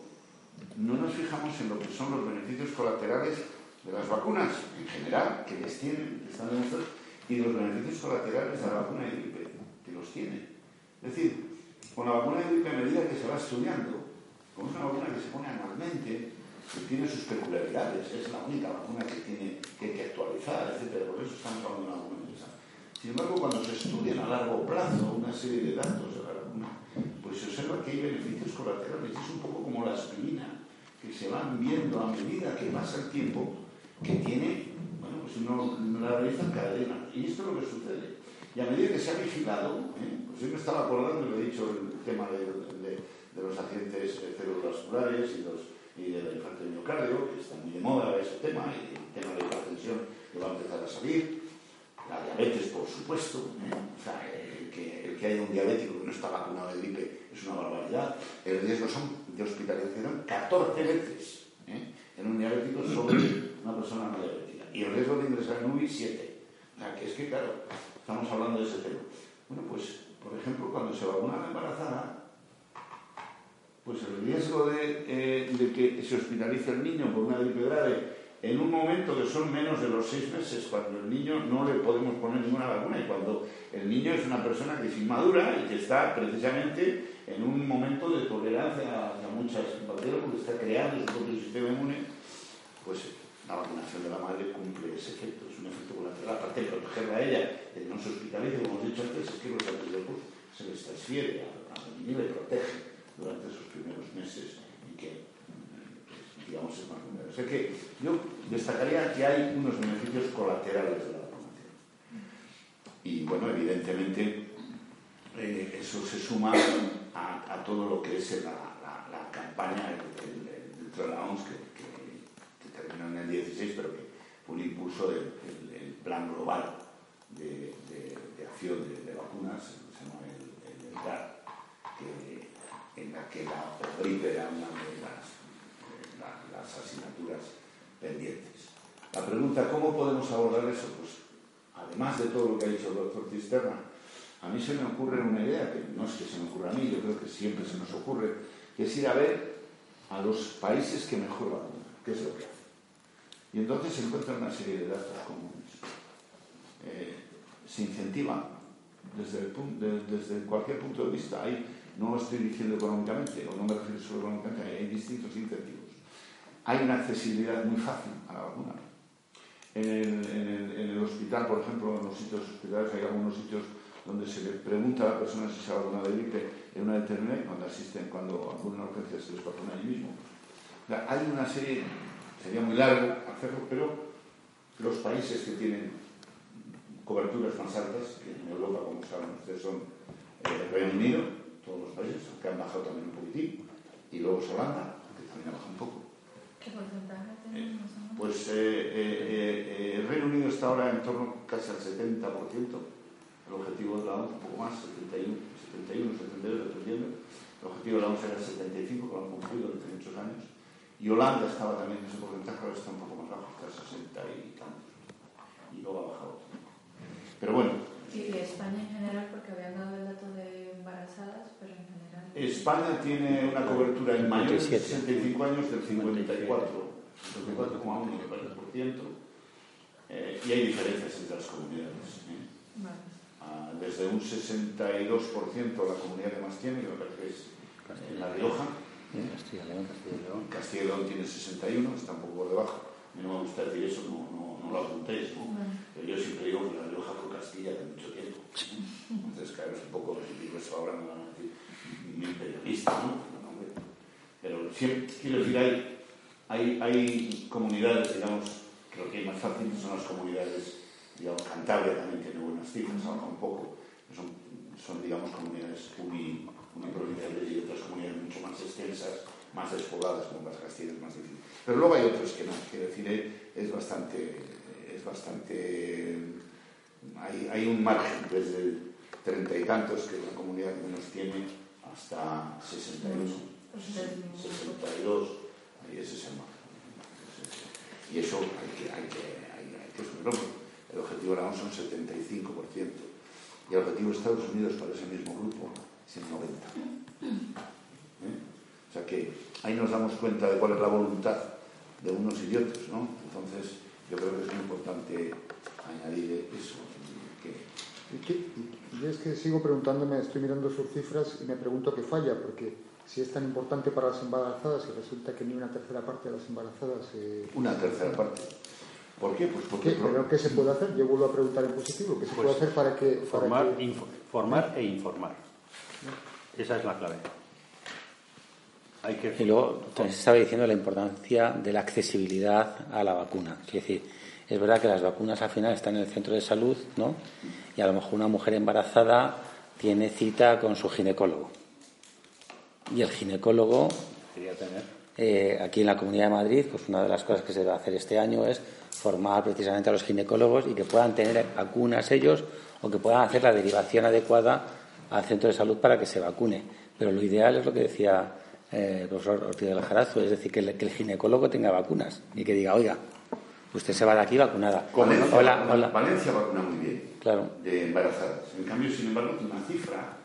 Speaker 4: no nos fijamos en lo que son los beneficios colaterales de las vacunas en general, que les tienen, que están demostrados, y los beneficios colaterales de la vacuna de gripe, que los tiene. Es decir, con la vacuna de gripe, a medida que se va estudiando, como una vacuna que se pone anualmente, que tiene sus peculiaridades, es la única vacuna que tiene que, actualizar, etc. Por eso estamos hablando de una vacuna. Sin embargo, cuando se estudian a largo plazo una serie de datos de la vacuna, pues se observa que hay beneficios colaterales. Es un poco como la aspirina, que se van viendo a medida que pasa el tiempo, que tiene, bueno, pues uno la realiza en cadena. Y esto es lo que sucede. Y a medida que se ha vigilado, ¿eh? pues yo estaba acordando, lo he dicho, el tema de, de, de los accidentes cerebrovasculares y los y de la infarto de miocardio, que está muy de moda ese tema, y el tema de la hipertensión que va a empezar a salir, la diabetes, por supuesto, ¿eh? o sea, el que, el que haya un diabético que no está vacunado de gripe es una barbaridad, el riesgo son de hospitalización 14 veces ¿eh? en un diabético sobre una persona no diabética, y el riesgo de ingresar en UBI 7. O sea, que es que, claro, estamos hablando de ese tema. Bueno, pues, por ejemplo, cuando se vacuna la embarazada, pues el riesgo eh, de, que se hospitalice el niño por una gripe grave en un momento que son menos de los seis meses, cuando el niño no le podemos poner ninguna vacuna y cuando el niño es una persona que es inmadura y que está precisamente en un momento de tolerancia a muchas bacterias porque está creando su propio sistema inmune, pues la vacunación de la madre cumple ese efecto, es un efecto colateral, aparte de protegerla a ella, de no se hospitalice, como hemos dicho antes, es que los anticuerpos se les transfiere a la niña y le protege durante sus primeros meses y que, digamos, es más vulnerable. O que yo destacaría que hay unos beneficios colaterales de la vacunación. Y bueno, evidentemente eh, eso se suma a, todo lo que es la, campaña dentro de la OMS que, terminó en el 16, pero que fue un impulso del el, plan global de, de, de acción de, vacunas, se llama el, el, el GAR, que en la que la una de las, las asignaturas pendientes. La pregunta, ¿cómo podemos abordar eso? Pues, además de todo lo que ha dicho el doctor Cisterna, a mí se me ocurre una idea, que no es que se me ocurra a mí, yo creo que siempre se nos ocurre, que es ir a ver a los países que mejor vacunan, qué es lo que hacen. Y entonces se encuentra una serie de datos comunes. Eh, se incentiva desde, el, desde cualquier punto de vista. Hay no estoy diciendo económicamente, o no me refiero solo económicamente, hay distintos incentivos. Hay una accesibilidad muy fácil a la vacuna. En el, hospital, por ejemplo, en los sitios hospitalarios hay algunos sitios donde se le pregunta a la persona si se ha vacunado de gripe en una determinada, cuando asisten, cuando acuden a urgencia se les vacuna allí mismo. Hay una serie, sería muy largo hacerlo, pero los países que tienen coberturas más altas, que en Europa, como saben ustedes, son el eh, Reino Unido, todos los países, que han bajado también un poquitín, y luego es Holanda, que también ha bajado un poco.
Speaker 6: ¿Qué porcentaje tenemos?
Speaker 4: Eh, pues eh, eh, eh, el Reino Unido está ahora en torno casi al 70%, el objetivo de la ONU un poco más, 71, 71 72, dependiendo. El objetivo de la ONU era el 75, que lo han cumplido durante muchos años. Y Holanda estaba también en ese porcentaje, ahora está un poco más bajo, está a 60 y tantos. Y luego ha bajado. Pero bueno.
Speaker 6: Y España en general, porque habían dado el dato de embarazadas, pero en general.
Speaker 4: España tiene una cobertura en mayores de 65 años del 54, 54,1%. Eh, y hay diferencias entre las comunidades. ¿eh?
Speaker 6: Vale.
Speaker 4: Ah, desde un 62% la comunidad que más tiene, que me parece que es en La Rioja.
Speaker 2: Castilla León, Castilla y León.
Speaker 4: Castilla y León tiene 61, está un poco por debajo. A mí no me gusta decir eso, no, no, no lo apuntéis. ¿no?
Speaker 6: Vale.
Speaker 4: Pero yo siempre digo que La Rioja fue Castilla de mucho. Entonces, claro, es un poco, eso ahora me van a decir, mi periodista, ¿no? Pero siempre, quiero decir, hay, hay, hay comunidades, digamos, lo que más fácil son las comunidades, digamos, Cantabria también tiene buenas cifras, ahora un poco, son, son digamos, comunidades uni, uniprovinciales y otras comunidades mucho más extensas, más despobladas, como las castillas, más difíciles. Pero luego hay otros que no, quiero decir, es bastante, es bastante, hay, hay un margen desde treinta y tantos, que es la comunidad que menos tiene, hasta 61, 62, ahí ese es el margen. Y eso hay que, hay que, hay, hay que asumirlo. El objetivo de la ONU son 75%. Y el objetivo de Estados Unidos para ese mismo grupo es el 90%. ¿Eh? O sea que ahí nos damos cuenta de cuál es la voluntad de unos y de otros, ¿no? Entonces, yo creo que es muy importante añadir eso. Que...
Speaker 5: Y, es que sigo preguntándome, estoy mirando sus cifras y me pregunto qué falla, porque si es tan importante para las embarazadas y resulta que ni una tercera parte de las embarazadas... Eh,
Speaker 4: una tercera parte. ¿Por qué? Pues porque...
Speaker 5: ¿Qué, ¿Pero qué se puede hacer? Yo vuelvo a preguntar en positivo. ¿Qué se puede
Speaker 3: Pues
Speaker 5: hacer para que... para
Speaker 3: Formar,
Speaker 5: que-
Speaker 3: info- formar e informar. Esa es la clave. Hay que
Speaker 2: Y luego también se estaba diciendo la importancia de la accesibilidad a la vacuna. Es decir, es verdad que las vacunas al final están en el centro de salud, ¿no? Y a lo mejor una mujer embarazada tiene cita con su ginecólogo. Y el ginecólogo, eh, aquí en la Comunidad de Madrid, pues una de las cosas que se va a hacer este año es formar precisamente a los ginecólogos y que puedan tener vacunas ellos o que puedan hacer la derivación adecuada al centro de salud para que se vacune. Pero lo ideal es lo que decía eh, el profesor Ortiz del Jarazo, es decir, que el, que el ginecólogo tenga vacunas y que diga, oiga, usted se va de aquí vacunada.
Speaker 4: Valencia,
Speaker 2: Hola,
Speaker 4: vacuna,
Speaker 2: hola.
Speaker 4: Valencia vacuna muy bien
Speaker 2: Claro.
Speaker 4: de embarazadas. En cambio, sin embargo, una cifra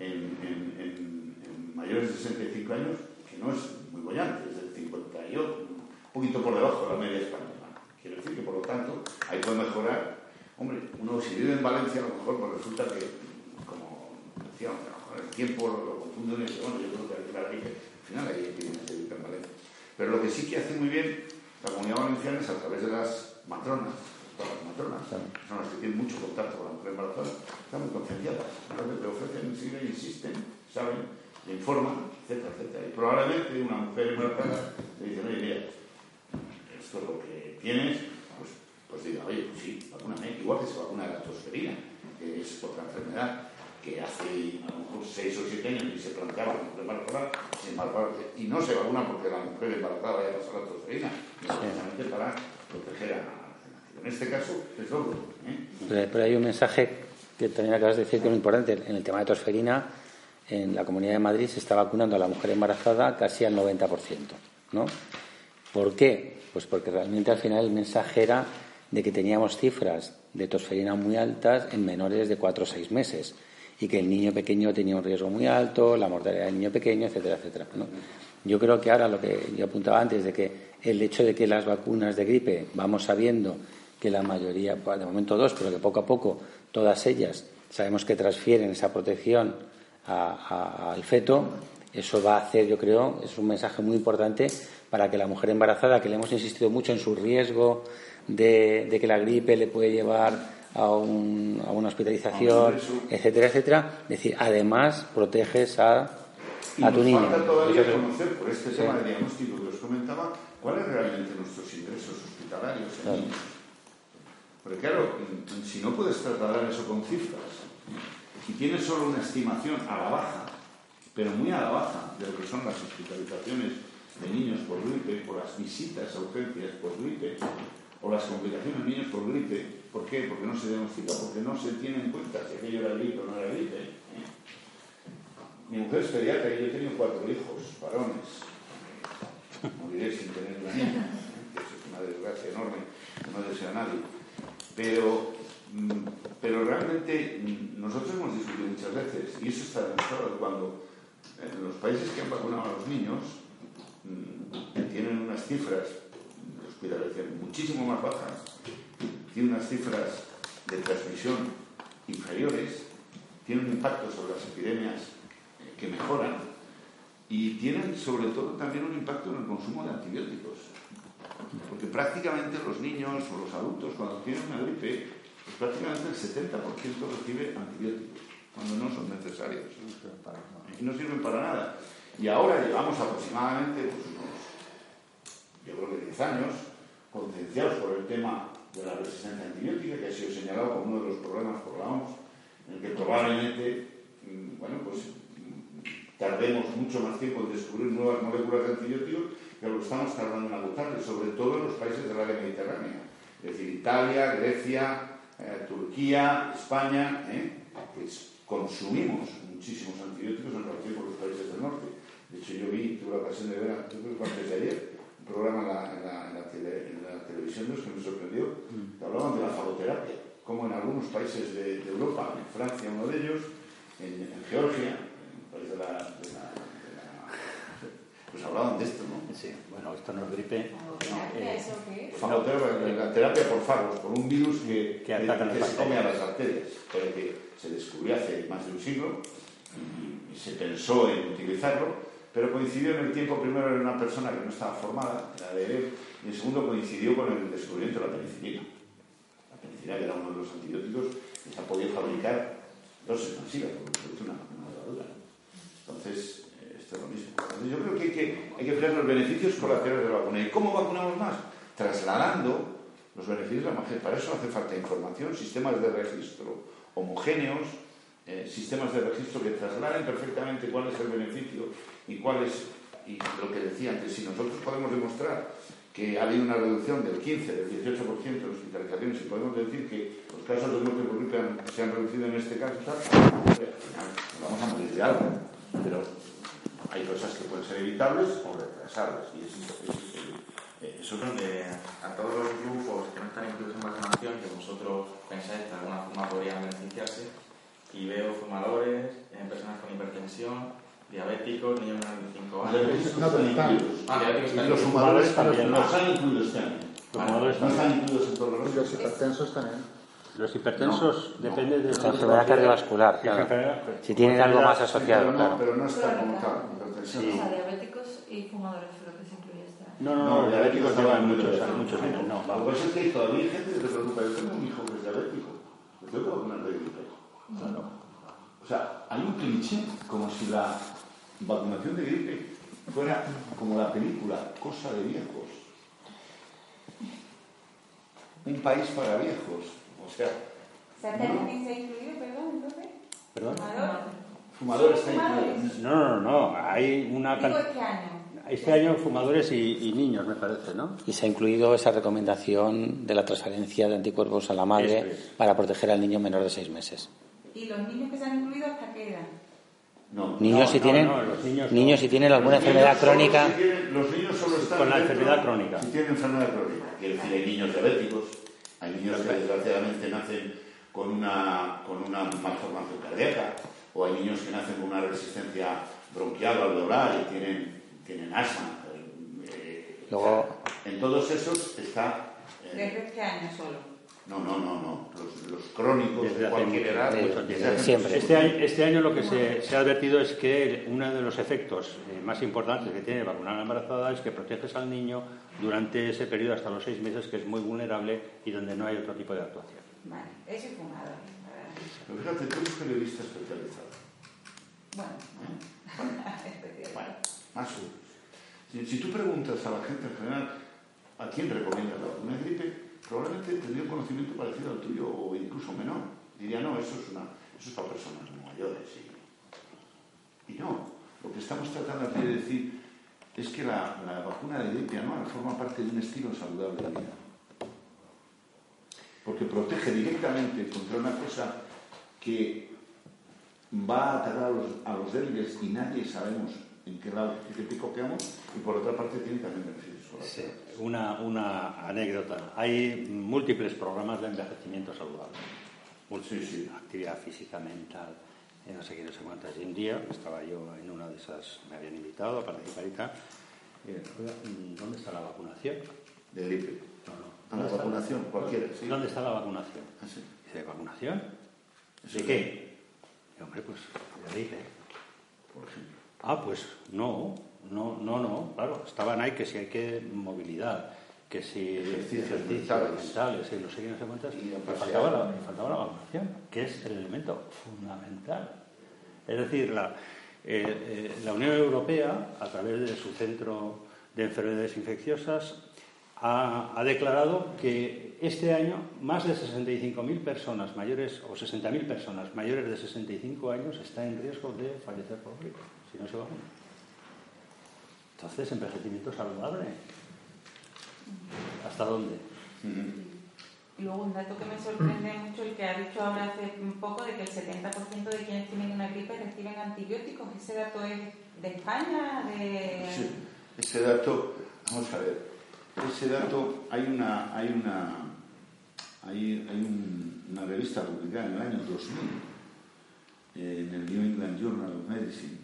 Speaker 4: en, en- en- en mayores de 65 años que no es muy bollante, es del 58, un poquito por debajo de la media española. Quiero decir que, por lo tanto, ahí puede mejorar. Hombre, uno si vive en Valencia, a lo mejor pues resulta que, como decíamos, a lo mejor el tiempo lo, lo confunde uno y bueno, yo creo que la. Al final hay epidemias de Valencia. Pero lo que sí que hace muy bien la comunidad valenciana es a través de las matronas, todas las matronas, son las que tienen mucho contacto con la mujer embarazada, están muy concienciadas. Entonces te ofrecen enseguida, insisten, saben, le informan, etcétera, etcétera. Y probablemente una mujer embarazada le dice, oye, mira, esto es lo que tienes, pues, pues diga, oye, pues sí, vacúname, igual que se vacuna de la tosferina, que es otra enfermedad que hace a lo mejor 6 o 7 años ni se planteaba la mujer embarazada, sin embargo, y no se vacuna porque la mujer embarazada vaya a pasar la tosferina, precisamente para proteger a la. En este caso es doble. ¿eh?
Speaker 2: Pero, pero hay un mensaje que también acabas de decir que es muy importante. En el tema de tosferina, en la Comunidad de Madrid se está vacunando a la mujer embarazada casi al 90%. ¿no? ¿Por qué? Pues porque realmente al final el mensaje era de que teníamos cifras de tosferina muy altas en menores de 4 o 6 meses y que el niño pequeño tenía un riesgo muy alto, la mortalidad del niño pequeño, etcétera, etcétera. Yo creo que ahora lo que yo apuntaba antes de que el hecho de que las vacunas de gripe vamos sabiendo que la mayoría, pues, de momento dos, pero que poco a poco todas ellas sabemos que transfieren esa protección a- al feto, eso va a hacer, yo creo, es un mensaje muy importante para que la mujer embarazada, que le hemos insistido mucho en su riesgo de que la gripe le puede llevar a, un- a una hospitalización, etcétera, etcétera, es decir, además proteges a,
Speaker 4: Y
Speaker 2: a tu niño.
Speaker 4: falta todavía conocer, por este tema de diagnóstico que os comentaba, cuáles realmente nuestros ingresos hospitalarios en
Speaker 2: Claro.
Speaker 4: niños. Porque claro, si no puedes trasladar eso con cifras, si tienes solo una estimación a la baja, pero muy a la baja, de lo que son las hospitalizaciones de niños por gripe, por las visitas a urgencias por gripe, las complicaciones niños por gripe, ¿por qué? Porque no se diagnostica, porque no se tiene en cuenta si aquello era gripe o no era gripe. Mi mujer es pediatra y yo he tenido cuatro hijos, varones. Moriré sin tener una niña, eso es una desgracia enorme, no desea a nadie. Pero, mm, pero realmente mm, nosotros hemos discutido muchas veces, y eso está demostrado, cuando los países que han vacunado a los niños mm, tienen unas cifras hospitalización muchísimo más bajas, tienen unas cifras de transmisión inferiores, tienen un impacto sobre las epidemias eh, que mejoran y tienen sobre todo también un impacto en el consumo de antibióticos. Porque prácticamente los niños o los adultos cuando tienen una gripe, pues prácticamente el 70% recibe antibióticos, cuando no son necesarios. Y no sirven para nada. Y ahora llevamos aproximadamente pues, yo creo que 10 años, concienciados por el tema de la resistencia antibiótica, que ha sido señalado como uno de los problemas por la OMS, en el que probablemente, mm, bueno, pues mm, tardemos mucho más tiempo en descubrir nuevas moléculas de antibióticos que lo estamos tardando en agotarles, sobre todo en los países del área mediterránea. Es decir, Italia, Grecia, eh, Turquía, España, ¿eh? que es- consumimos muchísimos antibióticos en relación con los países del norte. De hecho, yo vi, tuve la ocasión de ver, creo que antes de ayer, un programa en la, en la- en la tele- en la televisión de los que me sorprendió, que hablaban de la faloterapia, como en algunos países de, de Europa, en Francia uno de ellos, en, en Georgia, en el país de la, de la- de la- pues hablaban de esto, ¿no?
Speaker 3: Sí, bueno, esto no es gripe.
Speaker 6: ¿Terapia,
Speaker 3: Eh,
Speaker 6: eso qué es?
Speaker 4: Faloterapia, la terapia por fagos, por un virus que,
Speaker 3: Que ataca las
Speaker 4: que se come a las arterias, pero que se descubrió hace más de un siglo y, y se pensó en utilizarlo, pero coincidió en el tiempo primero en una persona que no estaba formada, la de él, y en segundo coincidió con el descubrimiento de la penicilina. La penicilina, que era uno de los antibióticos que se ha podido fabricar dos expansivas, porque produce una, una levadura. Entonces, eh, esto es lo mismo. Entonces, yo creo que hay que, hay que ver los beneficios colaterales de la vacuna. ¿Y cómo vacunamos más? Trasladando los beneficios de la magia. Para eso hace falta información, sistemas de registro homogéneos, eh, sistemas de registro que trasladen perfectamente cuál es el beneficio y cuál es, y lo que decía antes, si nosotros podemos demostrar que ha habido una reducción del 15, del 18% de hospitalizaciones y podemos decir que los casos de muerte por gripe se han reducido en este caso, tal, vamos a morir de algo. Pero hay cosas que pueden ser evitables o retrasables. Y es, es,
Speaker 7: eh, eso donde a todos los grupos que no están incluidos en vacunación, que vosotros pensáis que de alguna forma podrían beneficiarse, y veo fumadores, eh, personas con hipertensión, diabéticos, niños menores de 5 años.
Speaker 4: No, pero están
Speaker 7: Ah, diabéticos
Speaker 4: los fumadores también no están incluidos este año.
Speaker 3: Los fumadores
Speaker 4: No
Speaker 3: también.
Speaker 4: están incluidos en todos los
Speaker 5: los hipertensos también.
Speaker 3: Los hipertensos
Speaker 4: No,
Speaker 3: depende de
Speaker 2: La enfermedad cardiovascular,
Speaker 3: Sí,
Speaker 2: claro. Si tienen algo más
Speaker 4: Pero
Speaker 2: asociado,
Speaker 4: no,
Speaker 2: claro.
Speaker 4: pero no está como tal. hipertensión.
Speaker 6: O sea, diabéticos y fumadores lo que se incluye este año.
Speaker 3: No, no, no,
Speaker 4: No,
Speaker 3: los diabéticos llevan
Speaker 4: no,
Speaker 3: muchos,
Speaker 4: no,
Speaker 3: muchos años. No,
Speaker 4: Lo que
Speaker 3: vamos.
Speaker 4: pasa es que todavía hay gente que se preocupa. Yo tengo un hijo que es diabético. Le tengo que vacunar de gripe. O sea, hay un cliché como si la vacunación de gripe fuera como la película Cosa de Viejos. Un país para viejos. O sea,
Speaker 8: ¿Santa también se ha incluido, perdón, entonces?
Speaker 3: ¿Perdón?
Speaker 8: ¿Fumador?
Speaker 4: fumadores está incluido.
Speaker 3: No, no, no, hay una
Speaker 8: Digo
Speaker 3: can-
Speaker 8: este año.
Speaker 3: Este año fumadores y, y niños, me parece, ¿no?
Speaker 2: Y se ha incluido esa recomendación de la transferencia de anticuerpos a la madre
Speaker 3: es.
Speaker 2: para proteger al niño menor de seis meses.
Speaker 8: ¿Y los niños que se han incluido hasta qué edad?
Speaker 4: No.
Speaker 2: Niños
Speaker 3: No,
Speaker 2: si
Speaker 3: no,
Speaker 2: tienen,
Speaker 3: no, niños no.
Speaker 2: niños si tienen alguna
Speaker 4: Los
Speaker 2: enfermedad crónica,
Speaker 4: si tienen- los niños solo están
Speaker 3: Con la enfermedad crónica.
Speaker 4: Si tienen enfermedad crónica. Quiere decir, hay niños diabéticos, hay niños que desgraciadamente nacen con una, con una malformación cardíaca, o hay niños que nacen con una resistencia bronquial o alveolar y tienen, tienen asma. Eh,
Speaker 2: Luego-
Speaker 4: en todos esos está. eh,
Speaker 8: Desde este año solo.
Speaker 4: No, no, no, no. Los, los crónicos
Speaker 3: Desde
Speaker 4: de
Speaker 3: hace
Speaker 4: cualquier edad.
Speaker 2: desde
Speaker 4: pues,
Speaker 2: siempre.
Speaker 3: Este año, este año lo que se, se ha advertido es que uno de los efectos eh, más importantes que tiene vacunar a la embarazada es que proteges al niño durante ese periodo hasta los seis meses, que es muy vulnerable y donde no hay otro tipo de actuación.
Speaker 8: Vale, eso es fumador.
Speaker 4: Pero fíjate, tú eres periodista especializado.
Speaker 8: Bueno,
Speaker 4: Bueno, más o menos. Si, si tú preguntas a la gente en general a quién recomiendas la vacuna de gripe, probablemente tendría un conocimiento parecido al tuyo o incluso menor. Diría, no, eso es, para personas mayores. Y, no, lo que estamos tratando aquí de decir es que la, vacuna de gripe forma parte de un estilo saludable de vida. Porque protege directamente contra una cosa que va a atacar a los, a los débiles y nadie sabemos en qué lado, qué pico quedamos, y por otra parte tiene también beneficios colaterales.
Speaker 3: Una, una anécdota. Hay múltiples programas de envejecimiento saludable. Múltiples,
Speaker 4: Sí, sí.
Speaker 3: Actividad física, mental, eh, no sé qué, no sé cuántas. Y un día estaba yo en una de esas, me habían invitado a participar y tal. y, oiga, ¿Dónde está la vacunación?
Speaker 4: De gripe.
Speaker 3: No, no.
Speaker 4: A la
Speaker 3: ¿Dónde está
Speaker 4: vacunación, cualquiera, sí.
Speaker 3: ¿Dónde está la vacunación?
Speaker 4: Ah, sí.
Speaker 3: Dice, ¿vacunación? ¿De qué? Y, hombre, pues de gripe.
Speaker 4: Por ejemplo.
Speaker 3: Ah, pues no, no, no, no, claro, estaban ahí que si hay que movilidad, que si
Speaker 4: Ejercicios mentales.
Speaker 3: y no sé qué, no sé cuántas,
Speaker 4: Y
Speaker 3: me
Speaker 4: pasear.
Speaker 3: faltaba, la, faltaba la que es el elemento fundamental. Es decir, la, eh, eh, la Unión Europea, a través de su Centro de Enfermedades Infecciosas, ha, ha declarado que este año más de 65.000 personas mayores o 60.000 personas mayores de 65 años están en riesgo de fallecer por gripe si no se vacunan. Entonces, envejecimiento saludable. ¿Hasta dónde?
Speaker 8: Y luego un dato que me sorprende mucho, el que ha dicho ahora hace un poco, de que el 70% de quienes tienen una gripe reciben antibióticos. ¿Ese dato es de España? De...
Speaker 4: Sí, ese dato, vamos a ver, ese dato, hay una, hay una, hay, hay un- una revista publicada en el año 2000, eh, en el New England Journal of Medicine,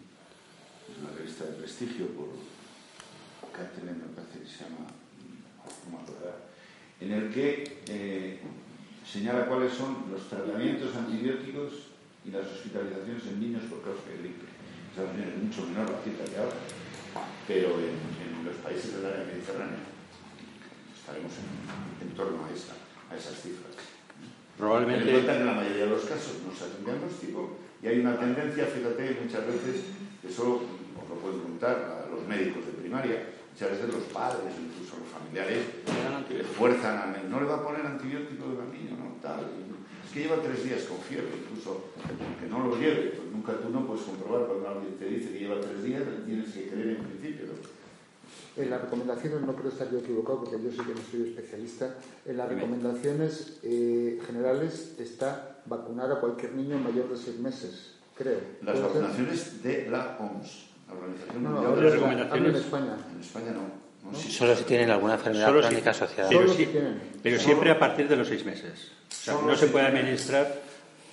Speaker 4: una revista de prestigio por Kathleen, me parece que se llama, no me acuerdo en el que eh, señala cuáles son los tratamientos antibióticos y las hospitalizaciones en niños por causa de gripe. Estados Unidos es mucho menor la cifra que ahora, pero en, en los países del área mediterránea estaremos en, en torno a, esa, a esas cifras.
Speaker 9: Probablemente.
Speaker 4: En que la mayoría de los casos no se hace un diagnóstico y hay una tendencia, fíjate, muchas veces, eso os a los médicos de primaria, muchas veces los padres, incluso los familiares, fuerzan a no le va a poner antibiótico al niño, ¿no? Tal. Es que lleva tres días con fiebre, incluso que no lo lleve, pues nunca tú no puedes comprobar cuando alguien te dice que lleva tres días, tienes que creer en principio. ¿no?
Speaker 5: En las recomendaciones, no creo estar yo equivocado porque yo sé que no soy especialista, en las recomendaciones eh, generales está vacunar a cualquier niño mayor de seis meses, creo.
Speaker 4: Las vacunaciones de la OMS, la Organización
Speaker 5: No,
Speaker 4: Mundial de
Speaker 5: hablo en España.
Speaker 4: En España no. no
Speaker 2: Si
Speaker 4: sí.
Speaker 2: solo si tienen alguna enfermedad
Speaker 9: Solo si-
Speaker 2: crónica asociada.
Speaker 9: Pero,
Speaker 5: si
Speaker 9: siempre a partir de los seis meses. O sea, no se puede administrar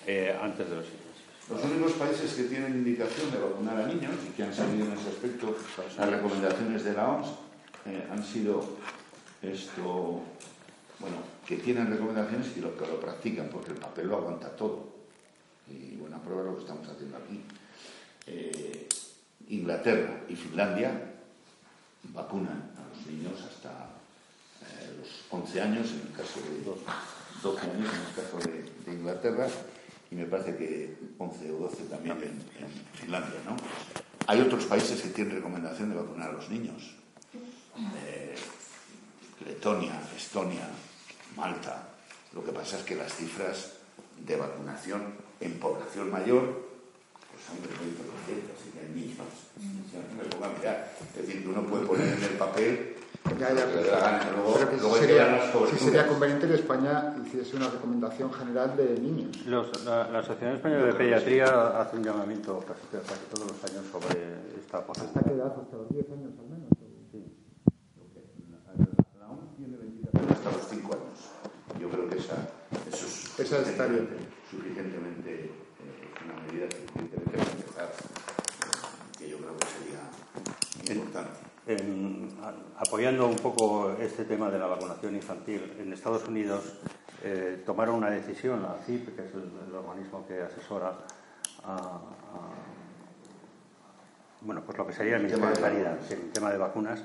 Speaker 9: eh, antes de los seis meses.
Speaker 4: Los únicos países que tienen indicación de vacunar a niños y que han seguido en ese aspecto las recomendaciones de la OMS eh, han sido esto, bueno, que tienen recomendaciones y lo que lo practican, porque el papel lo aguanta todo. Y buena prueba es lo que estamos haciendo aquí. Eh, Inglaterra y Finlandia vacunan a los niños hasta eh, los 11 años, en el caso de 12 años, en el caso de, Inglaterra, y me parece que 11 o 12 también en, en Finlandia, ¿no? Hay otros países que tienen recomendación de vacunar a los niños. Eh, Letonia, Estonia, Malta. Lo que pasa es que las cifras de vacunación en población mayor, pues hombre, muy pequeñas, así que hay niños. Ya no me pongo a mirar. Es decir, que uno puede poner en el papel
Speaker 5: Ya, ya,
Speaker 4: gana, luego,
Speaker 5: pero que
Speaker 4: luego
Speaker 5: sí sería, sí sería conveniente que España hiciese una recomendación general de niños.
Speaker 9: Los- la, la Asociación Española de Pediatría hace un llamamiento casi, casi todos los años sobre esta
Speaker 5: ¿Hasta
Speaker 9: posibilidad.
Speaker 5: qué edad? ¿Hasta los 10 años al menos?
Speaker 9: La OMS tiene 23
Speaker 4: hasta los 5 años. Yo creo que esa, eso es
Speaker 5: Esa está bien.
Speaker 4: suficientemente, eh, una medida suficientemente para empezar, que yo creo que sería importante.
Speaker 9: En- apoyando un poco este tema de la vacunación infantil, en Estados Unidos eh, tomaron una decisión, la CIP, que es el, el organismo que asesora a, a- bueno, pues lo que sería el Ministerio de Sanidad, el tema de vacunas.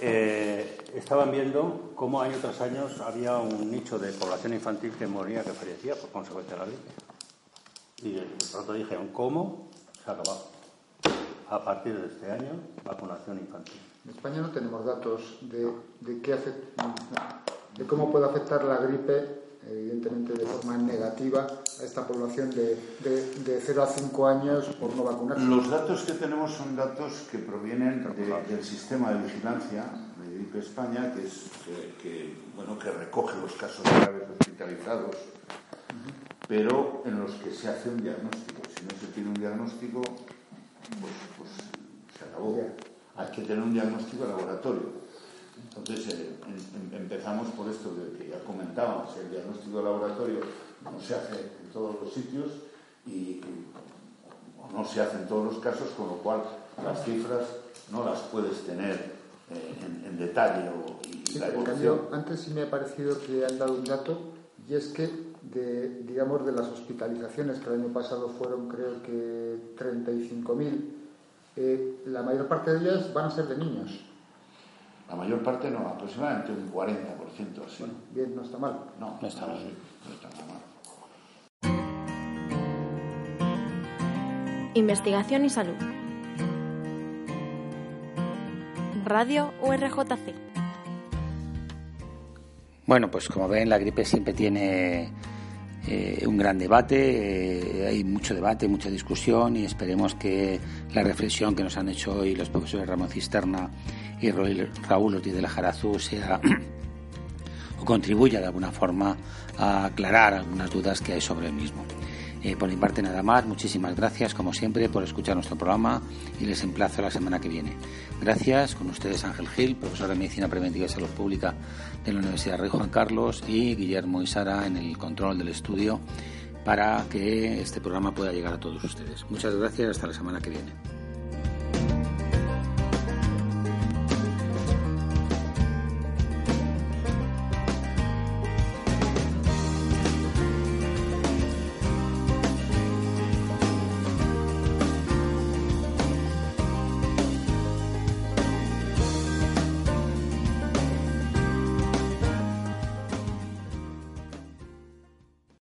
Speaker 9: eh, estaban viendo cómo año tras año había un nicho de población infantil que moría, que fallecía por consecuencia de la gripe. Y de pronto dijeron, ¿cómo? Se ha acabado. A partir de este año, vacunación infantil.
Speaker 5: En España no tenemos datos de, de, qué afect- de cómo puede afectar la gripe, evidentemente de forma negativa, a esta población de, de, de 0 a 5 años por no vacunarse.
Speaker 4: Los datos que tenemos son datos que provienen de- del sistema de vigilancia de gripe España, que, es, que, que, bueno, que recoge los casos graves hospitalizados, pero en los que se hace un diagnóstico. Si no se tiene un diagnóstico, pues, pues se acabó. Hay que tener un diagnóstico de laboratorio. Entonces eh, em- em- empezamos por esto de que ya comentábamos, el diagnóstico de laboratorio no se hace en todos los sitios y, no se hace en todos los casos, con lo cual las cifras no las puedes tener eh, en, en detalle o, y
Speaker 5: Sí,
Speaker 4: la evolución.
Speaker 5: cambio, antes sí me ha parecido que han dado un dato y es que de, digamos, de las hospitalizaciones que el año pasado fueron creo que 35.000, eh, la mayor parte de ellas van a ser de niños.
Speaker 4: La mayor parte no, aproximadamente un 40% así.
Speaker 5: Bien, no está mal.
Speaker 4: no,
Speaker 2: No está mal.
Speaker 4: No está nada mal.
Speaker 1: Investigación y salud. Radio URJC.
Speaker 2: Bueno, pues como ven, la gripe siempre tiene eh, un gran debate, eh, hay mucho debate, mucha discusión y esperemos que la reflexión que nos han hecho hoy los profesores Ramón Cisterna y Raúl Ortiz de la Jarazú sea o contribuya de alguna forma a aclarar algunas dudas que hay sobre el mismo. Eh, por mi parte nada más, muchísimas gracias como siempre por escuchar nuestro programa y les emplazo la semana que viene. Gracias con ustedes Ángel Gil, profesor de Medicina Preventiva y Salud Pública de la Universidad Rey Juan Carlos y Guillermo y Sara en el control del estudio para que este programa pueda llegar a todos ustedes. Muchas gracias, hasta la semana que viene.